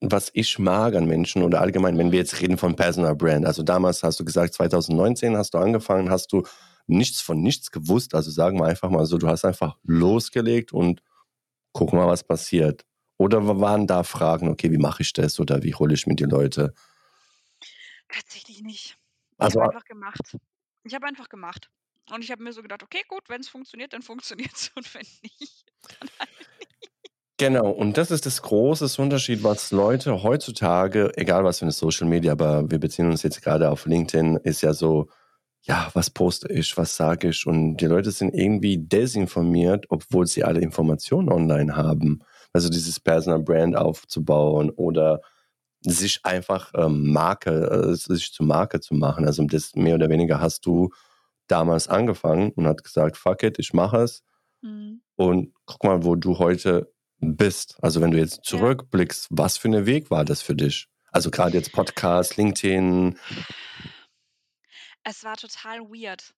was ich mag an Menschen oder allgemein, wenn wir jetzt reden von Personal Brand. Also damals hast du gesagt, 2019 hast du angefangen, hast du nichts von nichts gewusst. Also sagen wir einfach mal so, du hast einfach losgelegt und gucken mal, was passiert. Oder wa waren da Fragen: „Okay, wie mache ich das oder wie hole ich mir die Leute?“ Tatsächlich nicht. Ich Also habe a einfach gemacht. Ich habe einfach gemacht. Und ich habe mir so gedacht: „Okay, gut, wenn's funktioniert, dann funktioniert's und wenn nicht, dann halt nicht.“ Genau, und das ist das großes Unterschied, was Leute heutzutage, egal was für 'ne Social Media, aber wir beziehen uns jetzt grade auf LinkedIn, ist ja so: „Ja, was poste ich? Was sage ich?“ Und die Leute sind irgendwie desinformiert, obwohl sie alle Informationen online haben. Also dieses Personal Brand aufzubauen oder sich einfach, ähm, Marke äh, sich zur Marke zu machen. Also das mehr oder weniger hast du damals angefangen und hat gesagt: „Fuck it, ich mache es.“ Mhm. Und guck mal, wo du heute bist. Also wenn du jetzt Ja. zurückblickst, was für 'ne Weg war das für dich? Also grade jetzt Podcast, LinkedIn. Es war total weird,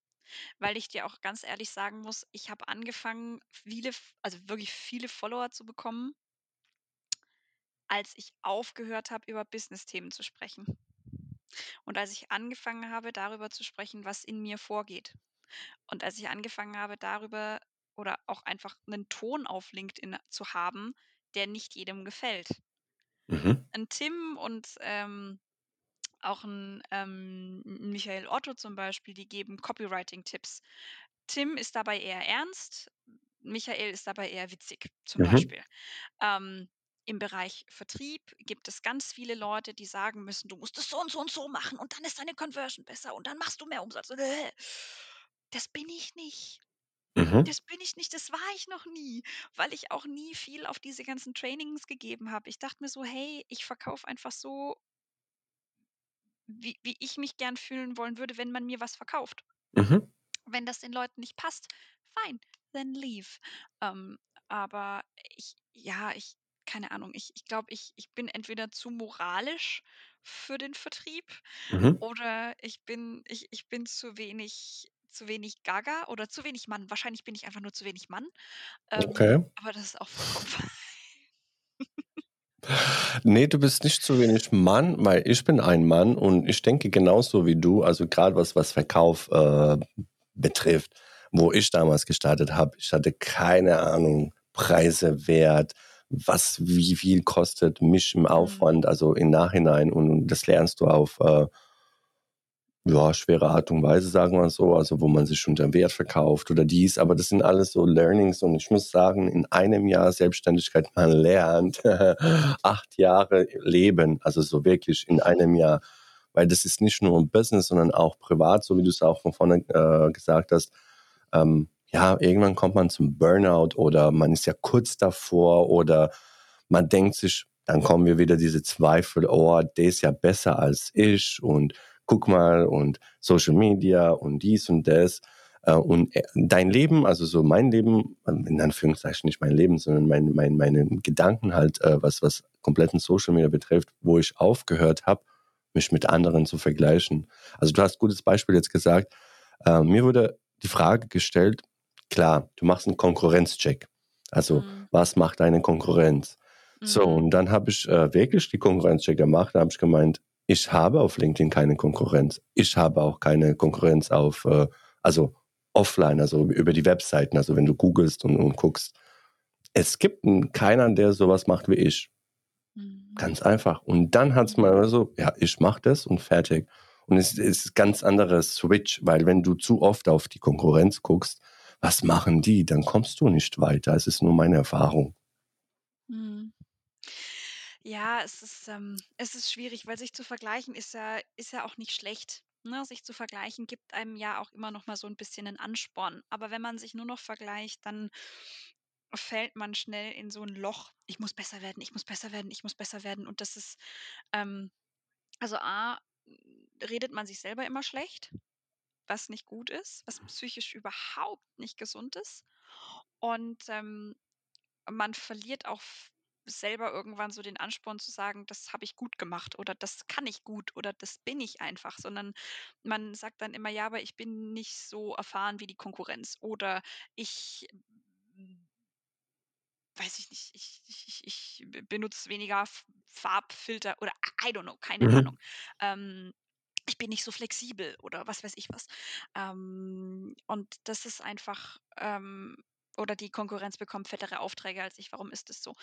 weil ich dir auch ganz ehrlich sagen muss, ich habe angefangen, viele also wirklich viele Follower zu bekommen als ich aufgehört habe, über Business-Themen zu sprechen. Und als ich angefangen habe, darüber zu sprechen, was in mir vorgeht. Und als ich angefangen habe, darüber oder auch einfach 'nen Ton auf LinkedIn zu haben, der nicht jedem gefällt. Mhm. 'N Tim und, ähm, auch 'n, ähm, Michael Otto zum Beispiel, die geben Copywriting-Tipps. Tim ist dabei eher ernst, Michael ist dabei eher witzig, zum Mhm. Beispiel. Ähm, im Bereich Vertrieb gibt es ganz viele Leute, die sagen müssen: „Du musst es so und so und so machen und dann ist deine Conversion besser und dann machst du mehr Umsatz.“ Das bin ich nicht. Mhm. Das bin ich nicht, das war ich noch nie, weil ich auch nie viel auf diese ganzen Trainings gegeben habe. Ich dachte mir so: „Hey, ich verkaufe einfach so“ „wie wie ich mich gern fühlen wollen würde, wenn man mir was verkauft.“ Mhm. Wenn das den Leuten nicht passt, fine, then leave. Ähm, aber ich ja, ich keine Ahnung, ich ich glaube, ich ich bin entweder zu moralisch für den Vertrieb Mhm. oder ich bin ich ich bin zu wenig zu wenig Gaga oder zu wenig Mann. Wahrscheinlich bin ich einfach nur zu wenig Mann, ähm, Okay. aber das ist auch vollkommen fein. Ne, du bist nicht zu wenig Mann, weil ich bin ein Mann und ich denke genauso wie du, also grad was was Verkauf, äh, betrifft, wo ich damals gestartet habe. Ich hatte keine Ahnung, Preise, Wert, was wie viel kostet mich im Mhm. Aufwand, also im Nachhinein und das lernst du auf, äh ja, schwere Art und Weise, sagen wir so, also wo man sich unter Wert verkauft oder dies, aber das sind alles so Learnings und ich muss sagen, in einem Jahr Selbstständigkeit, man lernt acht Jahre Leben, also so wirklich in einem Jahr, weil das ist nicht nur ein Business, sondern auch privat, so wie du es auch von vorne äh, gesagt hast, ähm, ja, irgendwann kommt man zum Burnout oder man ist ja kurz davor oder man denkt sich, dann kommen wir wieder diese Zweifel, oh, der ist ja besser als ich und guck mal und Social Media und dies und das. Äh, und äh, dein Leben, also so mein Leben, in Anführungszeichen nicht mein Leben, sondern mein, mein, meine Gedanken halt, äh, was, was kompletten Social Media betrifft, wo ich aufgehört habe, mich mit anderen zu vergleichen. Also du hast ein gutes Beispiel jetzt gesagt. mir wurde die Frage gestellt, klar, du machst einen Konkurrenzcheck. Also mhm. was macht deine Konkurrenz? Mhm. So, und dann habe ich äh, wirklich die Konkurrenzcheck gemacht. Da habe ich gemeint, ich habe auf LinkedIn keine Konkurrenz. Ich habe auch keine Konkurrenz auf, äh, also offline, also über die Webseiten, also wenn du googelst und, und guckst. Es gibt keinen, der sowas macht wie ich. Mhm. Ganz einfach. Und dann hat es mal so, ja, ich mache das und fertig. Und es ist ein ganz anderes Switch, weil wenn du zu oft auf die Konkurrenz guckst, was machen die, dann kommst du nicht weiter. Es ist nur meine Erfahrung. Mhm. Ja, es ist, ähm, es ist schwierig, weil sich zu vergleichen ist ja, ist ja auch nicht schlecht. Ne? Sich zu vergleichen gibt einem ja auch immer noch mal so ein bisschen einen Ansporn. Aber wenn man sich nur noch vergleicht, dann fällt man schnell in so ein Loch. Ich muss besser werden, ich muss besser werden, ich muss besser werden. Und das ist, ähm, also A, redet man sich selber immer schlecht, was nicht gut ist, was psychisch überhaupt nicht gesund ist. Und ähm, man verliert auch selber irgendwann so den Ansporn zu sagen, das habe ich gut gemacht oder das kann ich gut oder das bin ich einfach, sondern man sagt dann immer, ja, aber ich bin nicht so erfahren wie die Konkurrenz oder ich weiß ich nicht, ich, ich, ich benutze weniger Farbfilter oder I don't know, keine mhm. Ahnung. Ähm, ich bin nicht so flexibel oder was weiß ich was. Ähm, und das ist einfach ähm, oder die Konkurrenz bekommt fettere Aufträge als ich. Warum ist das so?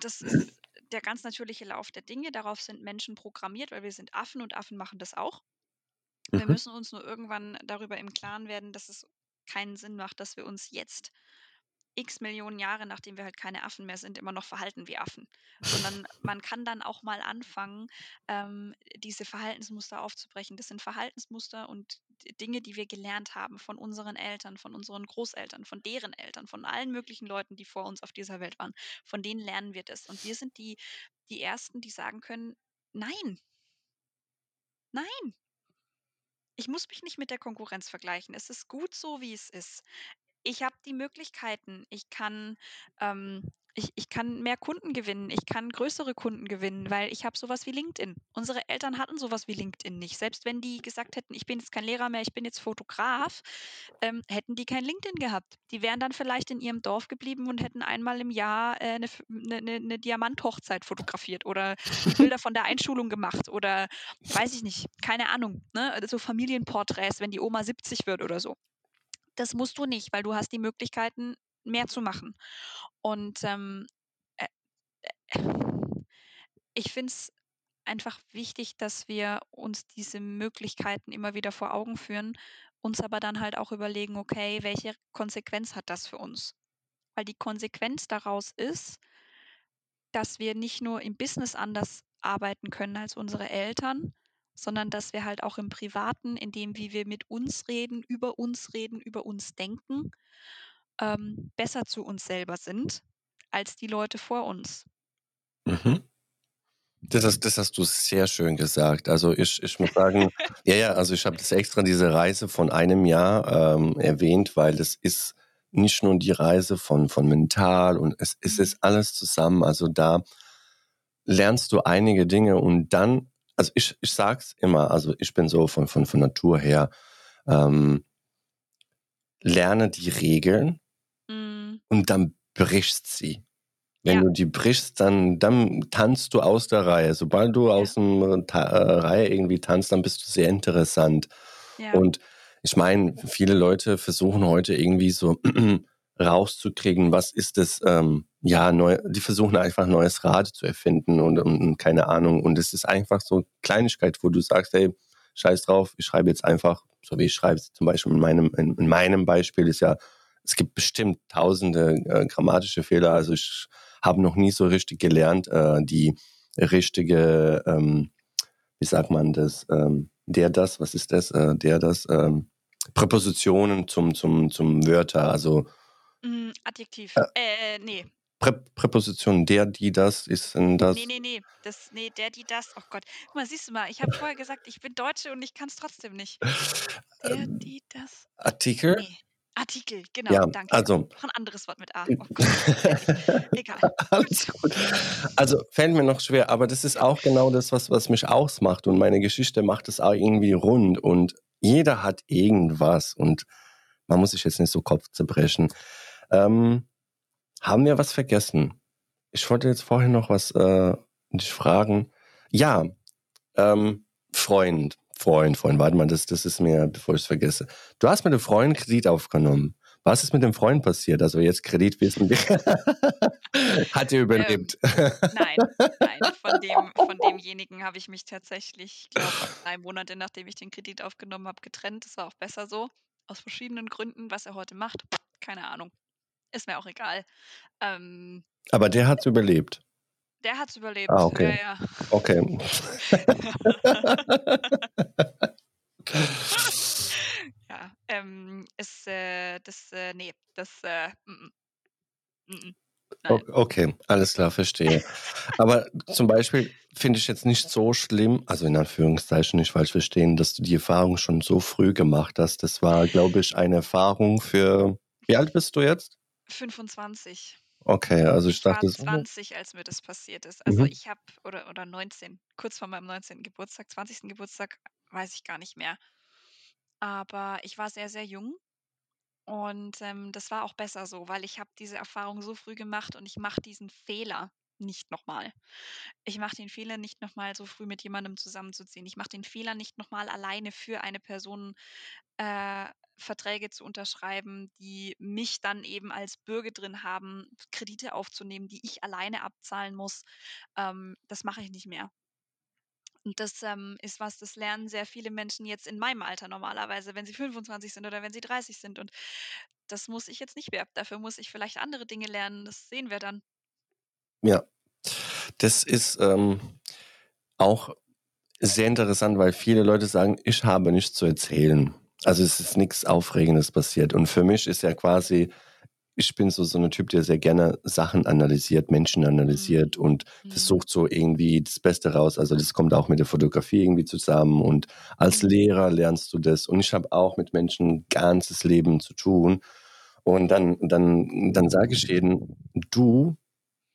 Das ist der ganz natürliche Lauf der Dinge. Darauf sind Menschen programmiert, weil wir sind Affen und Affen machen das auch. Wir mhm. müssen uns nur irgendwann darüber im Klaren werden, dass es keinen Sinn macht, dass wir uns jetzt x Millionen Jahre, nachdem wir halt keine Affen mehr sind, immer noch verhalten wie Affen. Sondern man kann dann auch mal anfangen, ähm, diese Verhaltensmuster aufzubrechen. Das sind Verhaltensmuster und Dinge, die wir gelernt haben von unseren Eltern, von unseren Großeltern, von deren Eltern, von allen möglichen Leuten, die vor uns auf dieser Welt waren. Von denen lernen wir das. Und wir sind die, die Ersten, die sagen können, nein, nein, ich muss mich nicht mit der Konkurrenz vergleichen. Es ist gut so, wie es ist ich habe die Möglichkeiten. Ich kann, ähm, ich, ich kann mehr Kunden gewinnen. Ich kann größere Kunden gewinnen, weil ich habe sowas wie LinkedIn. Unsere Eltern hatten sowas wie LinkedIn nicht. Selbst wenn die gesagt hätten, ich bin jetzt kein Lehrer mehr, ich bin jetzt Fotograf, ähm, hätten die kein LinkedIn gehabt. Die wären dann vielleicht in ihrem Dorf geblieben und hätten einmal im Jahr äh, eine, eine, eine ne Diamanthochzeit fotografiert oder Bilder von der Einschulung gemacht oder weiß ich nicht, keine Ahnung, ne? so Familienporträts, wenn die Oma 70 wird oder so das musst du nicht, weil du hast die Möglichkeiten, mehr zu machen. Und ähm, äh, äh, ich finde es einfach wichtig, dass wir uns diese Möglichkeiten immer wieder vor Augen führen, uns aber dann halt auch überlegen, okay, welche Konsequenz hat das für uns? Weil die Konsequenz daraus ist, dass wir nicht nur im Business anders arbeiten können als unsere Eltern, sondern dass wir halt auch im Privaten, in dem, wie wir mit uns reden, über uns reden, über uns denken, ähm, besser zu uns selber sind als die Leute vor uns. Mhm. Das hast, das hast du sehr schön gesagt. Also ich, ich muss sagen, ja, ja, also ich habe das extra diese Reise von einem Jahr ähm, erwähnt, weil das ist nicht nur die Reise von, von mental und es, es ist mhm. alles zusammen. Also da lernst du einige Dinge und dann also ich, ich sag's immer, also ich bin so von, von, von Natur her, ähm, lerne die Regeln mm. und dann brichst sie. Wenn ja. du die brichst, dann, dann tanzt du aus der Reihe. Sobald du ja. aus der äh, Reihe irgendwie tanzt, dann bist du sehr interessant. Ja. Und ich meine, viele Leute versuchen heute irgendwie so rauszukriegen, was ist das, ähm, ja, neu, die versuchen einfach ein neues Rad zu erfinden und, und, keine Ahnung. Und es ist einfach so Kleinigkeit, wo du sagst, hey, scheiß drauf, ich schreibe jetzt einfach, so wie ich schreibe, zum Beispiel in meinem, in, in meinem Beispiel ist ja, es gibt bestimmt tausende äh, grammatische Fehler, also ich habe noch nie so richtig gelernt, äh, die richtige, ähm, wie sagt man das, ähm, der das, was ist das, äh, der das, ähm, Präpositionen zum, zum, zum Wörter, also Mm, Adjektiv. Äh. Äh, nee. Prä Präposition der, die, das ist in das. Nee, nee, nee. Das, nee, der, die, das. Oh Gott. Guck mal, siehst du mal, ich habe vorher gesagt, ich bin Deutsche und ich kann es trotzdem nicht. Der, Ähm, die, das. Artikel? Nee. Artikel, genau, Ja, danke. also. Noch ein anderes Wort mit A. Oh Gott, egal. egal. Alles gut. Also fällt mir noch schwer, aber das ist auch genau das, was, was mich ausmacht. Und meine Geschichte macht es auch irgendwie rund. Und jeder hat irgendwas. Und man muss sich jetzt nicht so Kopf zerbrechen. Ähm, haben wir was vergessen? Ich wollte jetzt vorhin noch was äh, dich fragen. Ja, ähm, Freund, Freund, Freund, warte mal, das, das ist mir, bevor ich es vergesse. Du hast mit dem Freund Kredit aufgenommen. Was ist mit dem Freund passiert? Also jetzt Kreditwissen. Hat er überlebt? Nein, nein. Von, dem, von demjenigen habe ich mich tatsächlich, glaube drei Monate nachdem ich den Kredit aufgenommen habe, getrennt. Das war auch besser so. Aus verschiedenen Gründen. Was er heute macht, keine Ahnung. Ist mir auch egal. Ähm, Aber der hat es überlebt. der hat es überlebt. Ah, okay. Ja, Okay. ja. ja ähm, ist, äh, das, äh, nee, das, äh, mm, mm, mm, mm. O- Nein. Okay, alles klar, verstehe. Aber zum Beispiel finde ich jetzt nicht so schlimm, also in Anführungszeichen nicht falsch verstehen, dass du die Erfahrung schon so früh gemacht hast. Das war, glaube ich, eine Erfahrung für. Wie alt bist du jetzt? 25. Okay, also ich Ich war dachte, so- 20, als mir das passiert ist. Also Mhm. ich habe, oder, oder 19, kurz vor meinem 19. Geburtstag, 20. Geburtstag, weiß ich gar nicht mehr. Aber ich war sehr, sehr jung und ähm, das war auch besser so, weil ich habe diese Erfahrung so früh gemacht und ich mache diesen Fehler nicht nochmal. Ich mache den Fehler nicht nochmal so früh mit jemandem zusammenzuziehen. Ich mache den Fehler nicht nochmal alleine für eine Person äh, Verträge zu unterschreiben, die mich dann eben als Bürger drin haben, Kredite aufzunehmen, die ich alleine abzahlen muss. Ähm, das mache ich nicht mehr. Und das ähm, ist was, das lernen sehr viele Menschen jetzt in meinem Alter normalerweise, wenn sie 25 sind oder wenn sie 30 sind. Und das muss ich jetzt nicht mehr. Dafür muss ich vielleicht andere Dinge lernen. Das sehen wir dann. Ja, das ist ähm, auch sehr interessant, weil viele Leute sagen, ich habe nichts zu erzählen. Also es ist nichts Aufregendes passiert. Und für mich ist ja quasi, ich bin so, so ein Typ, der sehr gerne Sachen analysiert, Menschen analysiert und Mhm. versucht so irgendwie das Beste raus. Also das kommt auch mit der Fotografie irgendwie zusammen. Und als Mhm. Lehrer lernst du das. Und ich habe auch mit Menschen ein ganzes Leben zu tun. Und dann, dann, dann sage ich jedem, du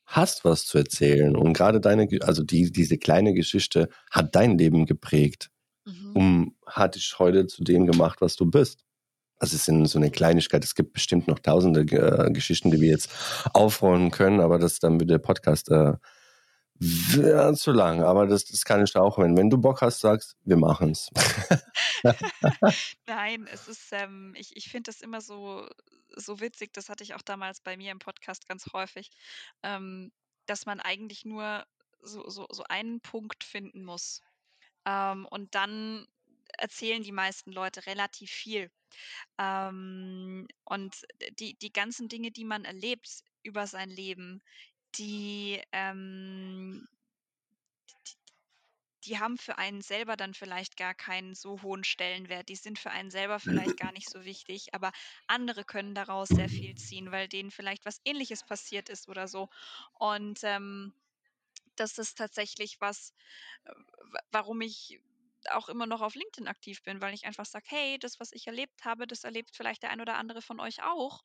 hast was zu erzählen. Und gerade deine, also die, diese kleine Geschichte hat dein Leben geprägt. Mhm. Um, hat dich heute zu dem gemacht, was du bist. Also es ist so eine Kleinigkeit. Es gibt bestimmt noch tausende äh, Geschichten, die wir jetzt aufrollen können, aber das dann wird der Podcast äh, zu lang. Aber das, das kann ich auch, wenn, wenn du Bock hast, sagst, wir machen's. Nein, es ist, ähm, ich, ich finde das immer so, so witzig, das hatte ich auch damals bei mir im Podcast ganz häufig, ähm, dass man eigentlich nur so, so, so einen Punkt finden muss. Ähm, und dann erzählen die meisten Leute relativ viel. Ähm, und die, die ganzen Dinge, die man erlebt über sein Leben, die, ähm, die haben für einen selber dann vielleicht gar keinen so hohen Stellenwert. Die sind für einen selber vielleicht gar nicht so wichtig, aber andere können daraus sehr viel ziehen, weil denen vielleicht was Ähnliches passiert ist oder so. Und ähm, das ist tatsächlich was, äh, wa- warum ich auch immer noch auf LinkedIn aktiv bin, weil ich einfach sage, hey, das, was ich erlebt habe, das erlebt vielleicht der ein oder andere von euch auch.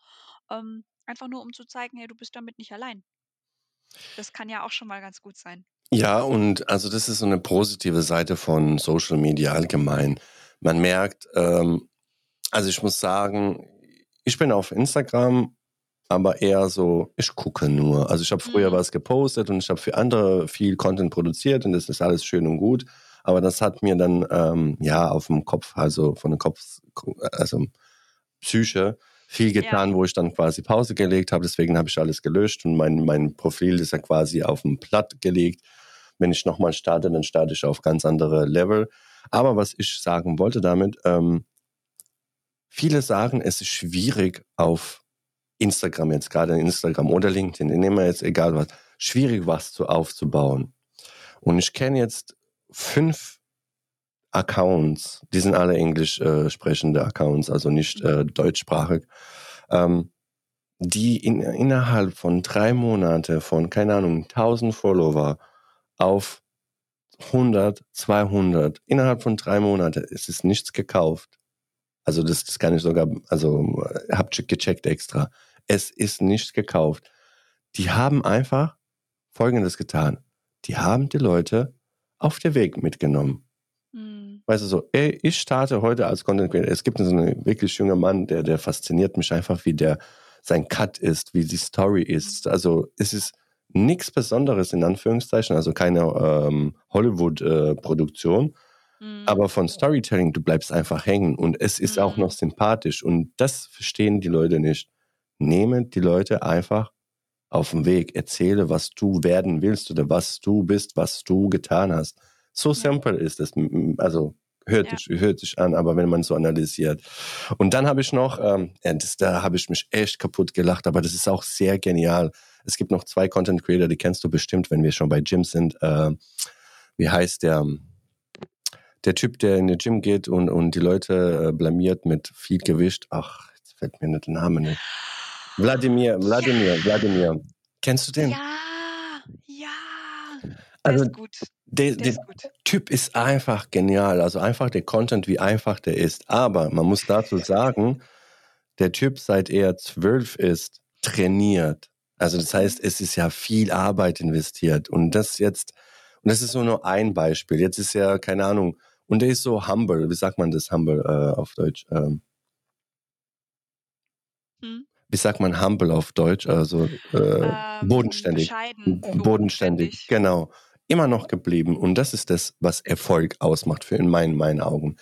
Ähm, einfach nur, um zu zeigen, hey, du bist damit nicht allein. Das kann ja auch schon mal ganz gut sein. Ja, und also das ist so eine positive Seite von Social Media allgemein. Man merkt, ähm, also ich muss sagen, ich bin auf Instagram, aber eher so, ich gucke nur. Also ich habe früher Mhm. was gepostet und ich habe für andere viel Content produziert und das ist alles schön und gut. Aber das hat mir dann ähm, ja auf dem Kopf, also von der Kopf, also Psyche, viel getan, wo ich dann quasi Pause gelegt habe. Deswegen habe ich alles gelöscht und mein, mein Profil ist ja quasi auf dem Platt gelegt. Wenn ich nochmal starte, dann starte ich auf ganz andere Level. Aber was ich sagen wollte damit, ähm, viele sagen, es ist schwierig auf Instagram jetzt, gerade Instagram oder LinkedIn, nehmen wir jetzt egal was, schwierig was zu aufzubauen. Und ich kenne jetzt fünf Accounts, die sind alle englisch äh, sprechende Accounts, also nicht äh, deutschsprachig, ähm, die in, innerhalb von drei Monaten von, keine Ahnung, 1000 Follower auf 100, 200, innerhalb von drei Monaten, es ist nichts gekauft. Also das, das kann ich sogar, also hab gecheckt extra. Es ist nichts gekauft. Die haben einfach Folgendes getan. Die haben die Leute auf der Weg mitgenommen. Mhm. Weißt du so, ey, ich starte heute als Content Creator. Es gibt so einen wirklich junger Mann, der, der fasziniert mich einfach, wie der sein Cut ist, wie die Story ist. Also es ist nichts Besonderes in Anführungszeichen, also keine ähm, Hollywood-Produktion. Äh, mhm. Aber von Storytelling, du bleibst einfach hängen und es ist mhm. auch noch sympathisch und das verstehen die Leute nicht. Nehme die Leute einfach auf den Weg, erzähle, was du werden willst oder was du bist, was du getan hast. So ja. simpel ist es. Also hört, ja. sich, hört sich an, aber wenn man so analysiert. Und dann habe ich noch, ähm, das, da habe ich mich echt kaputt gelacht, aber das ist auch sehr genial. Es gibt noch zwei Content Creator, die kennst du bestimmt, wenn wir schon bei Gym sind. Äh, wie heißt der? Der Typ, der in den Gym geht und, und die Leute äh, blamiert mit viel Gewicht. Ach, jetzt fällt mir nicht der Name nicht. Wladimir, Wladimir, ja. Wladimir. Kennst du den? Ja, ja. Also, ist gut. Der, der, der ist Typ ist einfach genial. Also einfach der Content, wie einfach der ist. Aber man muss dazu sagen, der Typ, seit er zwölf ist, trainiert. Also das heißt, es ist ja viel Arbeit investiert. Und das jetzt, und das ist nur ein Beispiel. Jetzt ist ja, keine Ahnung, und der ist so humble. Wie sagt man das humble äh, auf Deutsch? Ähm, hm? Wie sagt man humble auf Deutsch? Also äh, ähm, bodenständig. Bodenständig, bodenständig, genau. Immer noch geblieben. Und das ist das, was Erfolg ausmacht, für in meinen, meinen Augen.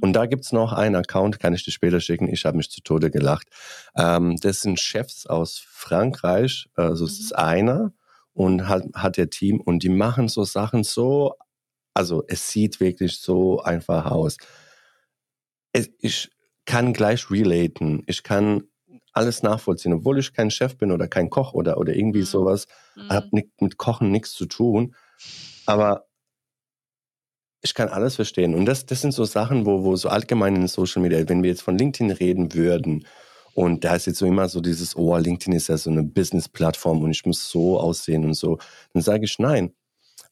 Und da gibt's noch einen Account, kann ich dir später schicken. Ich habe mich zu Tode gelacht. Ähm, das sind Chefs aus Frankreich. Also mhm. es ist einer und hat, hat der Team und die machen so Sachen so, also es sieht wirklich so einfach aus. Es, ich kann gleich relaten. Ich kann alles nachvollziehen, obwohl ich kein Chef bin oder kein Koch oder, oder irgendwie mhm. sowas. Mhm. Habe mit Kochen nichts zu tun. Aber ich kann alles verstehen. Und das, das sind so Sachen, wo, wo so allgemein in Social Media, wenn wir jetzt von LinkedIn reden würden, und da ist jetzt so immer so dieses, oh, LinkedIn ist ja so eine Business-Plattform und ich muss so aussehen und so. Dann sage ich nein.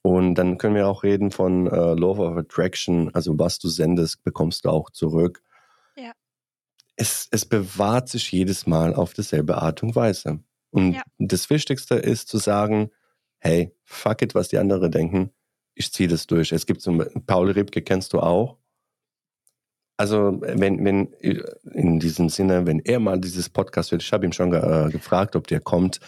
Und dann können wir auch reden von äh, Law of Attraction, also was du sendest, bekommst du auch zurück. Es, es bewahrt sich jedes Mal auf dieselbe Art und Weise. Und ja. das Wichtigste ist zu sagen, hey, fuck it, was die anderen denken ich ziehe das durch. Es gibt so, Paul Ribke kennst du auch. Also, wenn, wenn, in diesem Sinne, wenn er mal dieses Podcast wird, ich habe ihm schon äh, gefragt, ob der kommt.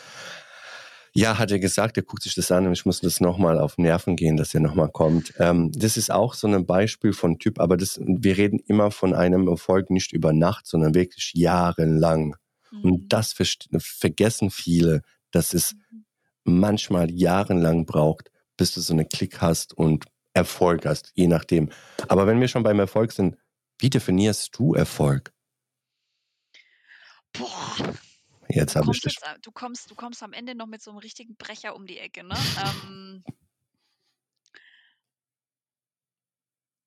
Ja, hat er gesagt, er guckt sich das an und ich muss das nochmal auf Nerven gehen, dass er nochmal kommt. Ähm, das ist auch so ein Beispiel von Typ, aber das, wir reden immer von einem Erfolg nicht über Nacht, sondern wirklich jahrelang. Mhm. Und das vergessen viele, dass es mhm. manchmal jahrelang braucht, bis du so eine Klick hast und Erfolg hast, je nachdem. Aber wenn wir schon beim Erfolg sind, wie definierst du Erfolg? Boah. Jetzt habe ich dich. Jetzt, du, kommst, du kommst am Ende noch mit so einem richtigen Brecher um die Ecke, ne? ähm,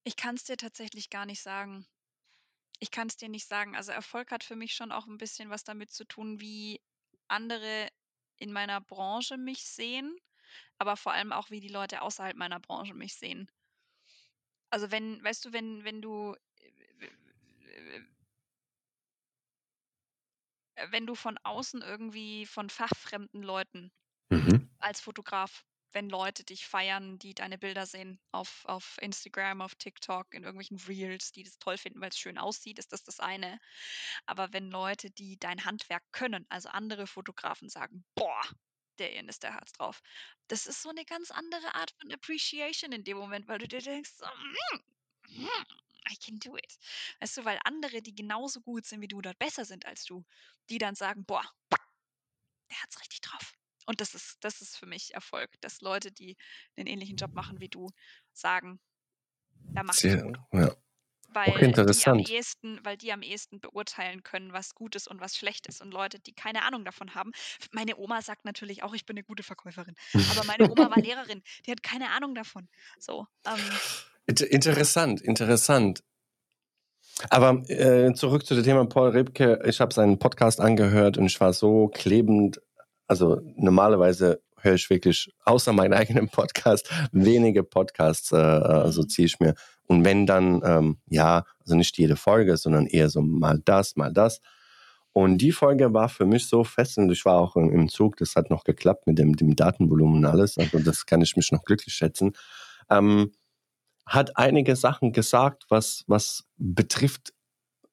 ich kann es dir tatsächlich gar nicht sagen. Ich kann es dir nicht sagen. Also Erfolg hat für mich schon auch ein bisschen was damit zu tun, wie andere in meiner Branche mich sehen aber vor allem auch, wie die Leute außerhalb meiner Branche mich sehen. Also wenn, weißt du, wenn, wenn du äh, wenn du von außen irgendwie von fachfremden Leuten mhm. als Fotograf, wenn Leute dich feiern, die deine Bilder sehen auf, auf Instagram, auf TikTok, in irgendwelchen Reels, die das toll finden, weil es schön aussieht, ist das das eine. Aber wenn Leute, die dein Handwerk können, also andere Fotografen sagen, boah, der Ian ist der Herz drauf. Das ist so eine ganz andere Art von Appreciation in dem Moment, weil du dir denkst, so, mm, mm, I can do it. Weißt du, weil andere, die genauso gut sind wie du, dort besser sind als du, die dann sagen, boah, der hat's richtig drauf. Und das ist, das ist für mich Erfolg, dass Leute, die einen ähnlichen Job machen wie du, sagen, Da ich Sehr gut. ja. Weil Okay, die am interessant. ehesten weil die am ehesten beurteilen können, was gut ist und was schlecht ist. Und Leute, die keine Ahnung davon haben meine Oma sagt natürlich auch, ich bin 'ne gute Verkäuferin, aber meine Oma war Lehrerin, die hat keine Ahnung davon. So, ähm. Interessant, interessant. Aber, äh, zurück zu dem Thema Paul Ripke. Ich habe seinen Podcast angehört und ich war so klebend also, normalerweise höre ich wirklich außer meinen eigenen Podcast wenige Podcasts, äh, so Mhm. ziehe ich mir. Und wenn dann, ähm, ja, also nicht jede Folge, sondern eher so mal das, mal das. Und die Folge war für mich so fesselnd. Ich war auch im im Zug, das hat noch geklappt mit dem dem Datenvolumen und alles. Also, das kann ich mich noch glücklich schätzen. Ähm, hat einige Sachen gesagt, was was betrifft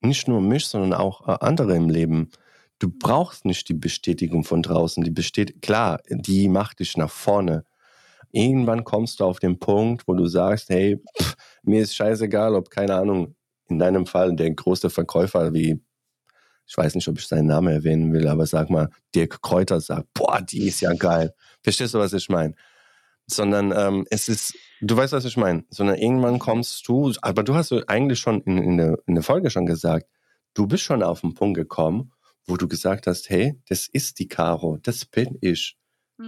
nicht nur mich, sondern auch, äh, andere im Leben. Du brauchst nicht die Bestätigung von draußen. Die bestät klar, die macht dich nach vorne. Irgendwann kommst du auf den Punkt, wo du sagst: „Hey, pff, mir ist scheißegal, ob, keine Ahnung, in deinem Fall der große Verkäufer wie“ ich weiß nicht, ob ich seinen Namen erwähnen will, aber sag mal, Dirk Kräuter sagt: „Boah, die ist ja geil.“ Verstehst du, was ich meine? Sondern, ähm, es ist du weißt, was ich meine? Sondern irgendwann Mhm. kommst du aber du hast eigentlich schon in in der in der Folge schon gesagt, du bist schon auf 'n Punkt gekommen, wo du gesagt hast: „Hey, das ist die Caro, das bin ich.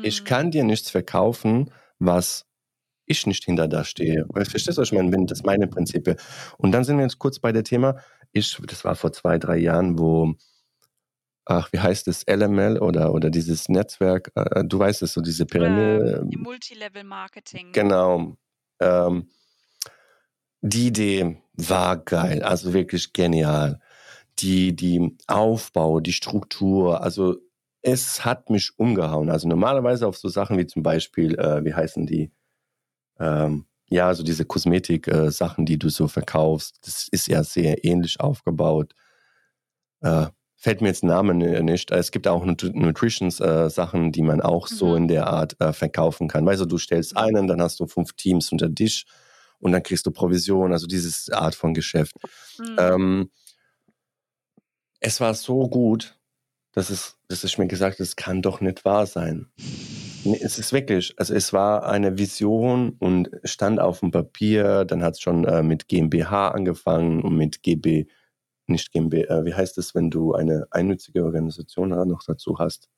Ich Mhm. kann dir nichts verkaufen, was ich nicht hinter da stehe.“ Weil verstehst du, was ich meine? Das meine Prinzipien und dann sind wir jetzt kurz bei der Thema ich das war vor 2, 3 Jahren, wo ach, wie heißt es, LML oder oder dieses Netzwerk, äh, du weißt es, so diese Pyramide Ähm, Multilevel-Marketing. Genau. Ähm die Idee war geil, also wirklich genial. Die die Aufbau, die Struktur, also es hat mich umgehauen. Also, normalerweise auf so Sachen wie zum Beispiel, äh, wie heißen die? Ähm, ja, so diese Kosmetik äh, Sachen, die du so verkaufst, das ist ja sehr ähnlich aufgebaut. Äh, fällt mir jetzt Name nicht. Es gibt auch Nut Nutritions äh, die man auch so Mhm. in der Art, äh, verkaufen kann. Weißt du, du stellst Mhm. einen, dann hast du 5 Teams unter dich und dann kriegst du Provision, also dieses Art von Geschäft. Mhm. Ähm es war so gut, dass es dass ich mir gesagt habe: „Es kann doch nicht wahr sein.“ Ne, es ist wirklich also, es war eine Vision und stand auf'm Papier, dann hat's schon, äh, mit GmbH angefangen und mit GB nicht GmbH äh, wie heißt das, wenn du eine einnützige Organisation noch dazu hast?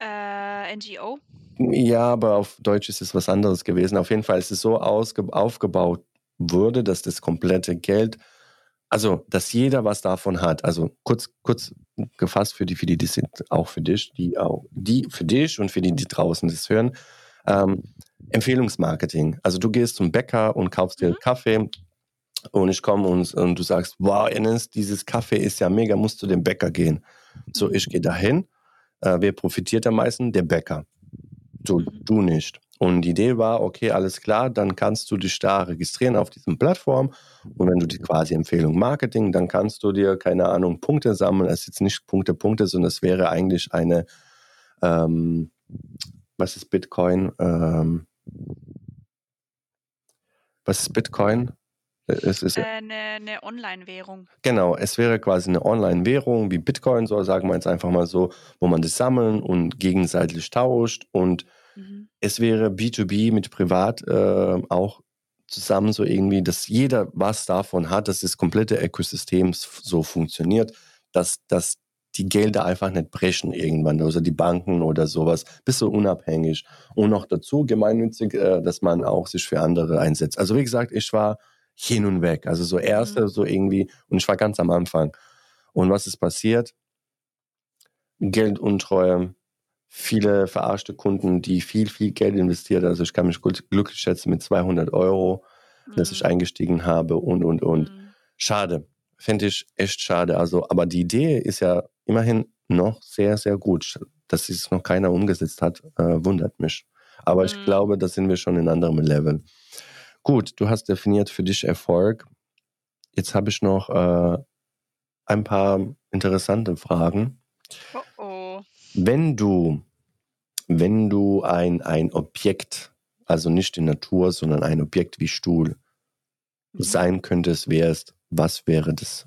Äh, NGO? Ja, aber auf Deutsch ist es was anderes gewesen. Auf jeden Fall ist es so aufgebaut wurde, dass das komplette Geld also, dass jeder was davon hat. Also, kurz kurz gefasst für die für die die sind auch für dich, die auch die für dich und für die, die draußen das hören, ähm, Empfehlungsmarketing. Also, du gehst zum Bäcker und kaufst dir Mhm. Kaffee und ich komme und und du sagst: „Wow, Enes, dieses Kaffee ist ja mega, musst zu dem Bäcker gehen.“ So, ich gehe dahin. Äh, wer profitiert am meisten? Der Bäcker. Du Mhm. du nicht. Und die Idee war: Okay, alles klar, dann kannst du dich da registrieren auf diesen Plattform und wenn du die quasi Empfehlung Marketing, dann kannst du dir, keine Ahnung, Punkte sammeln. Es ist jetzt nicht Punkte, Punkte, sondern es wäre eigentlich eine, ähm was ist Bitcoin? Ähm was ist Bitcoin? Es ist ja Äh, 'ne 'ne Online-Währung. Genau, es wäre quasi 'ne Online-Währung wie Bitcoin, so sagen wir jetzt einfach mal so, wo man das sammeln und gegenseitig tauscht und Mhm. es wäre B2B mit privat, äh, auch zusammen so irgendwie, dass jeder was davon hat, dass das komplette Ökosystem so funktioniert, dass dass die Gelder einfach nicht brechen irgendwann, also die Banken oder so was. Bist du unabhängig. Und noch dazu gemeinnützig, äh, dass man auch sich für andere einsetzt. Also, wie gesagt, ich war hin und weg. Also, so Mhm. erste so irgendwie und ich war ganz am Anfang. Und was ist passiert? Gelduntreue, viele verarschte Kunden, die viel, viel Geld investiert. Also, ich kann mich glücklich schätzen mit 200 €, dass ich Mhm. eingestiegen habe und, und, und. Mhm. Schade. Finde ich echt schade. Also, aber die Idee ist ja immerhin noch sehr, sehr gut. Dass es noch keiner umgesetzt hat, äh, wundert mich. Aber ich Mhm. glaube, da sind wir schon in anderem Level. Gut, du hast definiert für dich Erfolg. Jetzt habe ich noch, äh, ein paar interessante Fragen. Oh, oh. Wenn du wenn du ein ein Objekt, also nicht die Natur, sondern ein Objekt wie Stuhl Mhm. sein könntest, wärst, was wäre das?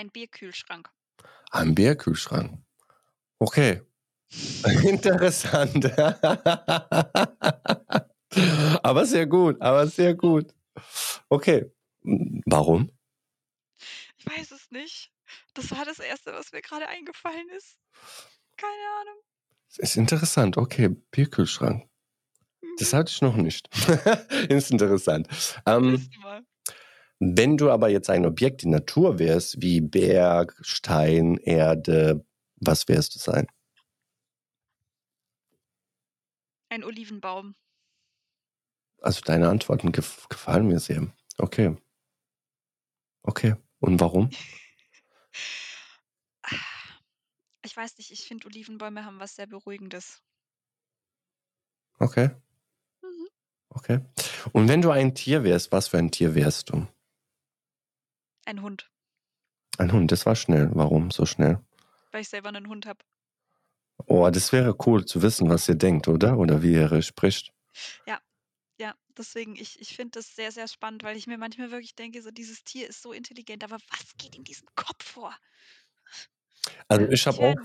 Ein Bierkühlschrank. Ein Bierkühlschrank. Okay. Interessant. aber sehr gut, aber sehr gut. Okay. Warum? Ich weiß es nicht. Das war das Erste, was mir gerade eingefallen ist. Keine Ahnung. Ist interessant. Okay, Bierkühlschrank. Das Mhm. hatte ich noch nicht. ist interessant. Ähm, Mal. Wenn du aber jetzt ein Objekt in Natur wärst, wie Berg, Stein, Erde, was wärst du sein? Ein Olivenbaum. Also deine Antworten gef gefallen mir sehr. Okay. Okay. Und warum? Ich weiß nicht, ich finde Olivenbäume haben was sehr Beruhigendes. Okay. Mhm. Okay. Und wenn du ein Tier wärst, was für ein Tier wärst du? Ein Hund, Ein Hund, das war schnell. Warum so schnell? weil ich selber einen Hund habe. Oh, das wäre cool zu wissen, was ihr denkt, oder? Oder wie ihr spricht. Ja, deswegen, ich, ich finde das sehr, sehr spannend, weil ich mir manchmal wirklich denke, so dieses Tier ist so intelligent, aber was geht in diesem Kopf vor? Also Ja, ich habe auch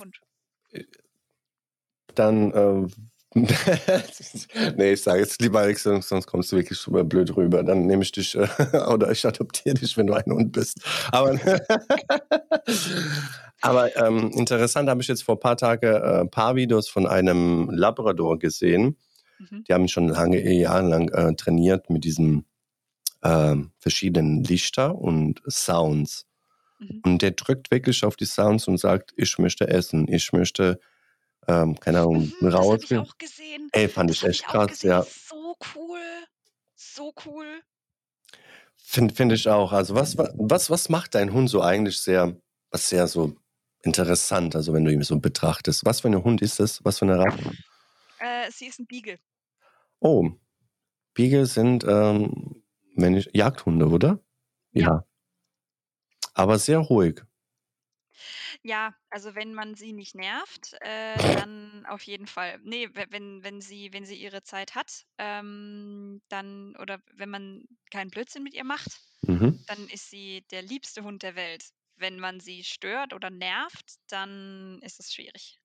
dann, ähm, nee, ich sage jetzt lieber nichts, sonst kommst du wirklich mal blöd rüber. Dann nehme ich dich äh, oder ich adoptiere dich, wenn du ein Hund bist. Aber, aber ähm, interessant habe ich jetzt vor ein paar Tagen äh, ein paar Videos von einem Labrador gesehen. Mhm. Die haben schon lange, jahrelang äh, trainiert mit diesen ähm, verschiedenen Lichter und Sounds. Mhm. Und der drückt wirklich auf die Sounds und sagt, ich möchte essen, ich möchte, ähm, keine Ahnung, Mhm, das habe raus. ich auch gesehen. Ey, fand Das ich echt ich krass, gesehen. ja. Das so cool. So cool. Finde find ich auch. Also was, wa- was, was macht dein Hund so eigentlich sehr, was sehr so interessant, also wenn du ihn so betrachtest? Was für ein Hund ist das? Was für eine Rasse? Äh, sie ist ein Beagle. Oh, Beagle sind ähm, wenn ich, Jagdhunde, oder? Ja. Aber sehr ruhig. Ja, also wenn man sie nicht nervt, äh, dann auf jeden Fall. Nee, we- wenn, wenn sie, wenn sie ihre Zeit hat, ähm, dann, oder wenn man keinen Blödsinn mit ihr macht, Mhm. dann ist sie der liebste Hund der Welt. Wenn man sie stört oder nervt, dann ist es schwierig.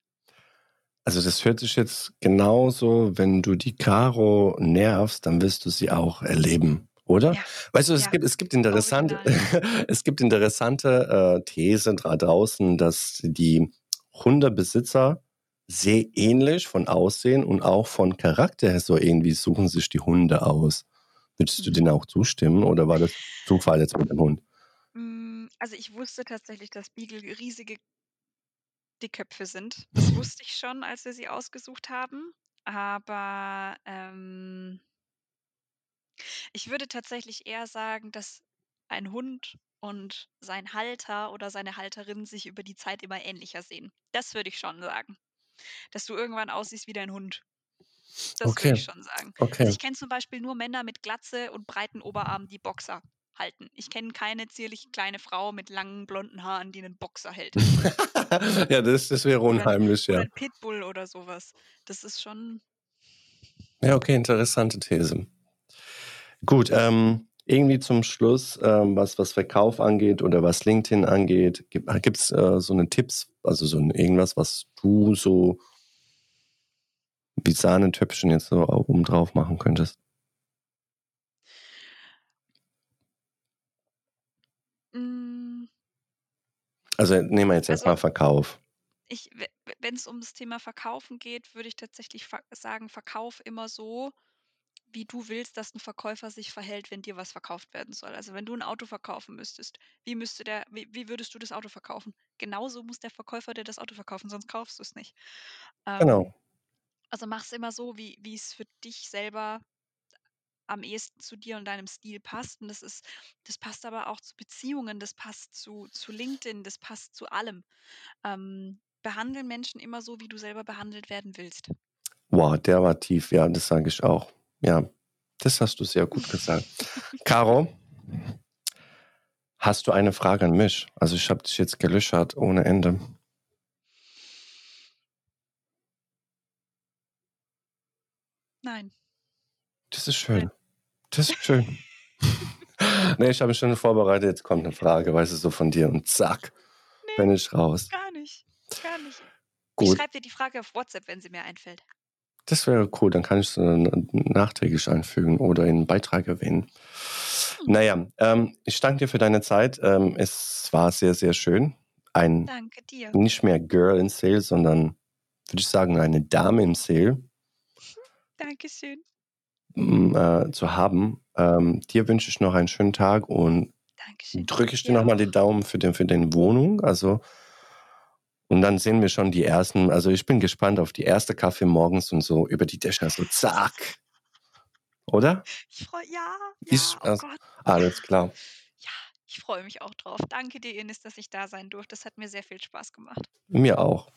Also das hört sich jetzt genauso, wenn du die Caro nervst, dann wirst du sie auch erleben, oder? Ja, Weißt du, es ja, gibt, es gibt interessante, es gibt interessante äh, Thesen da draußen, dass die Hundebesitzer sehr ähnlich von Aussehen und auch von Charakter her so irgendwie suchen sich die Hunde aus. Würdest du Mhm. denen auch zustimmen oder war das Zufall jetzt mit dem Hund? Mm, Also ich wusste tatsächlich, dass Beagle riesige Dickköpfe sind. Das wusste ich schon, als wir sie ausgesucht haben. Aber ähm, ich würde tatsächlich eher sagen, dass ein Hund und sein Halter oder seine Halterin sich über die Zeit immer ähnlicher sehen. Das würde ich schon sagen. Dass du irgendwann aussiehst wie dein Hund. Das würde Okay, ich schon sagen. okay. Also ich kenne zum Beispiel nur Männer mit Glatze und breiten Oberarmen, die Boxer halten. Ich kenne keine zierliche kleine Frau mit langen blonden Haaren, die einen Boxer hält. ja, das, das wäre Oder, unheimlich, oder ja. ein Pitbull oder sowas. Das ist schon. Ja, okay, interessante These. Gut, ähm, irgendwie zum Schluss, ähm, was, was Verkauf angeht oder was LinkedIn angeht, gibt es äh, so eine Tipps, also so ein, irgendwas, was du so wie Sahnetöpfchen jetzt so oben drauf machen könntest? Mm, Also nehmen wir jetzt Also- erstmal Verkauf. wenn es ums Thema Verkaufen geht, würde ich tatsächlich sagen, verkauf immer so, wie du willst, dass ein Verkäufer sich verhält, wenn dir was verkauft werden soll. Also wenn du ein Auto verkaufen müsstest, wie müsste der, wie, wie würdest du das Auto verkaufen? Genauso muss der Verkäufer dir das Auto verkaufen, sonst kaufst du es nicht. Ähm, Genau. Also mach es immer so, wie es für dich selber am ehesten zu dir und deinem Stil passt. Und das ist, das passt aber auch zu Beziehungen, das passt zu, zu LinkedIn, das passt zu allem. Ähm, behandle Menschen immer so, wie du selber behandelt werden willst. Wow, der war tief, ja, das sage ich auch. Ja, das hast du sehr gut gesagt. Caro, hast du eine Frage an mich? Also ich habe dich jetzt gelöchert ohne Ende. Nein. Das ist schön. Das ist schön. Nee, ich habe mich schon vorbereitet. Jetzt kommt eine Frage, weißt du, so von dir und zack, Nee. bin ich raus. Gar nicht, gar nicht. Ich Gut, schreibe dir die Frage auf WhatsApp, wenn sie mir einfällt. Das wäre cool. Dann kann ich es äh, nachträglich einfügen oder in einen Beitrag erwähnen. Hm. Naja, ähm, ich danke dir für deine Zeit. Ähm, es war sehr, sehr schön. Ein Danke dir. nicht mehr Girl in Sale, sondern würde ich sagen, eine Dame in Sale Dankeschön. äh, zu haben. Ähm, dir wünsche ich noch einen schönen Tag und Dankeschön. drücke ich dir nochmal die Daumen für, den, für deine Wohnung. Also, und dann sehen wir schon die ersten, also ich bin gespannt auf die erste Kaffee morgens und so über die Dächer, so zack. Oder? Ich freue ja, ja, Ich, oh also, alles klar. Ja, ich freue mich auch drauf. Danke dir, Ines, dass ich da sein durfte. Das hat mir sehr viel Spaß gemacht. Mir auch.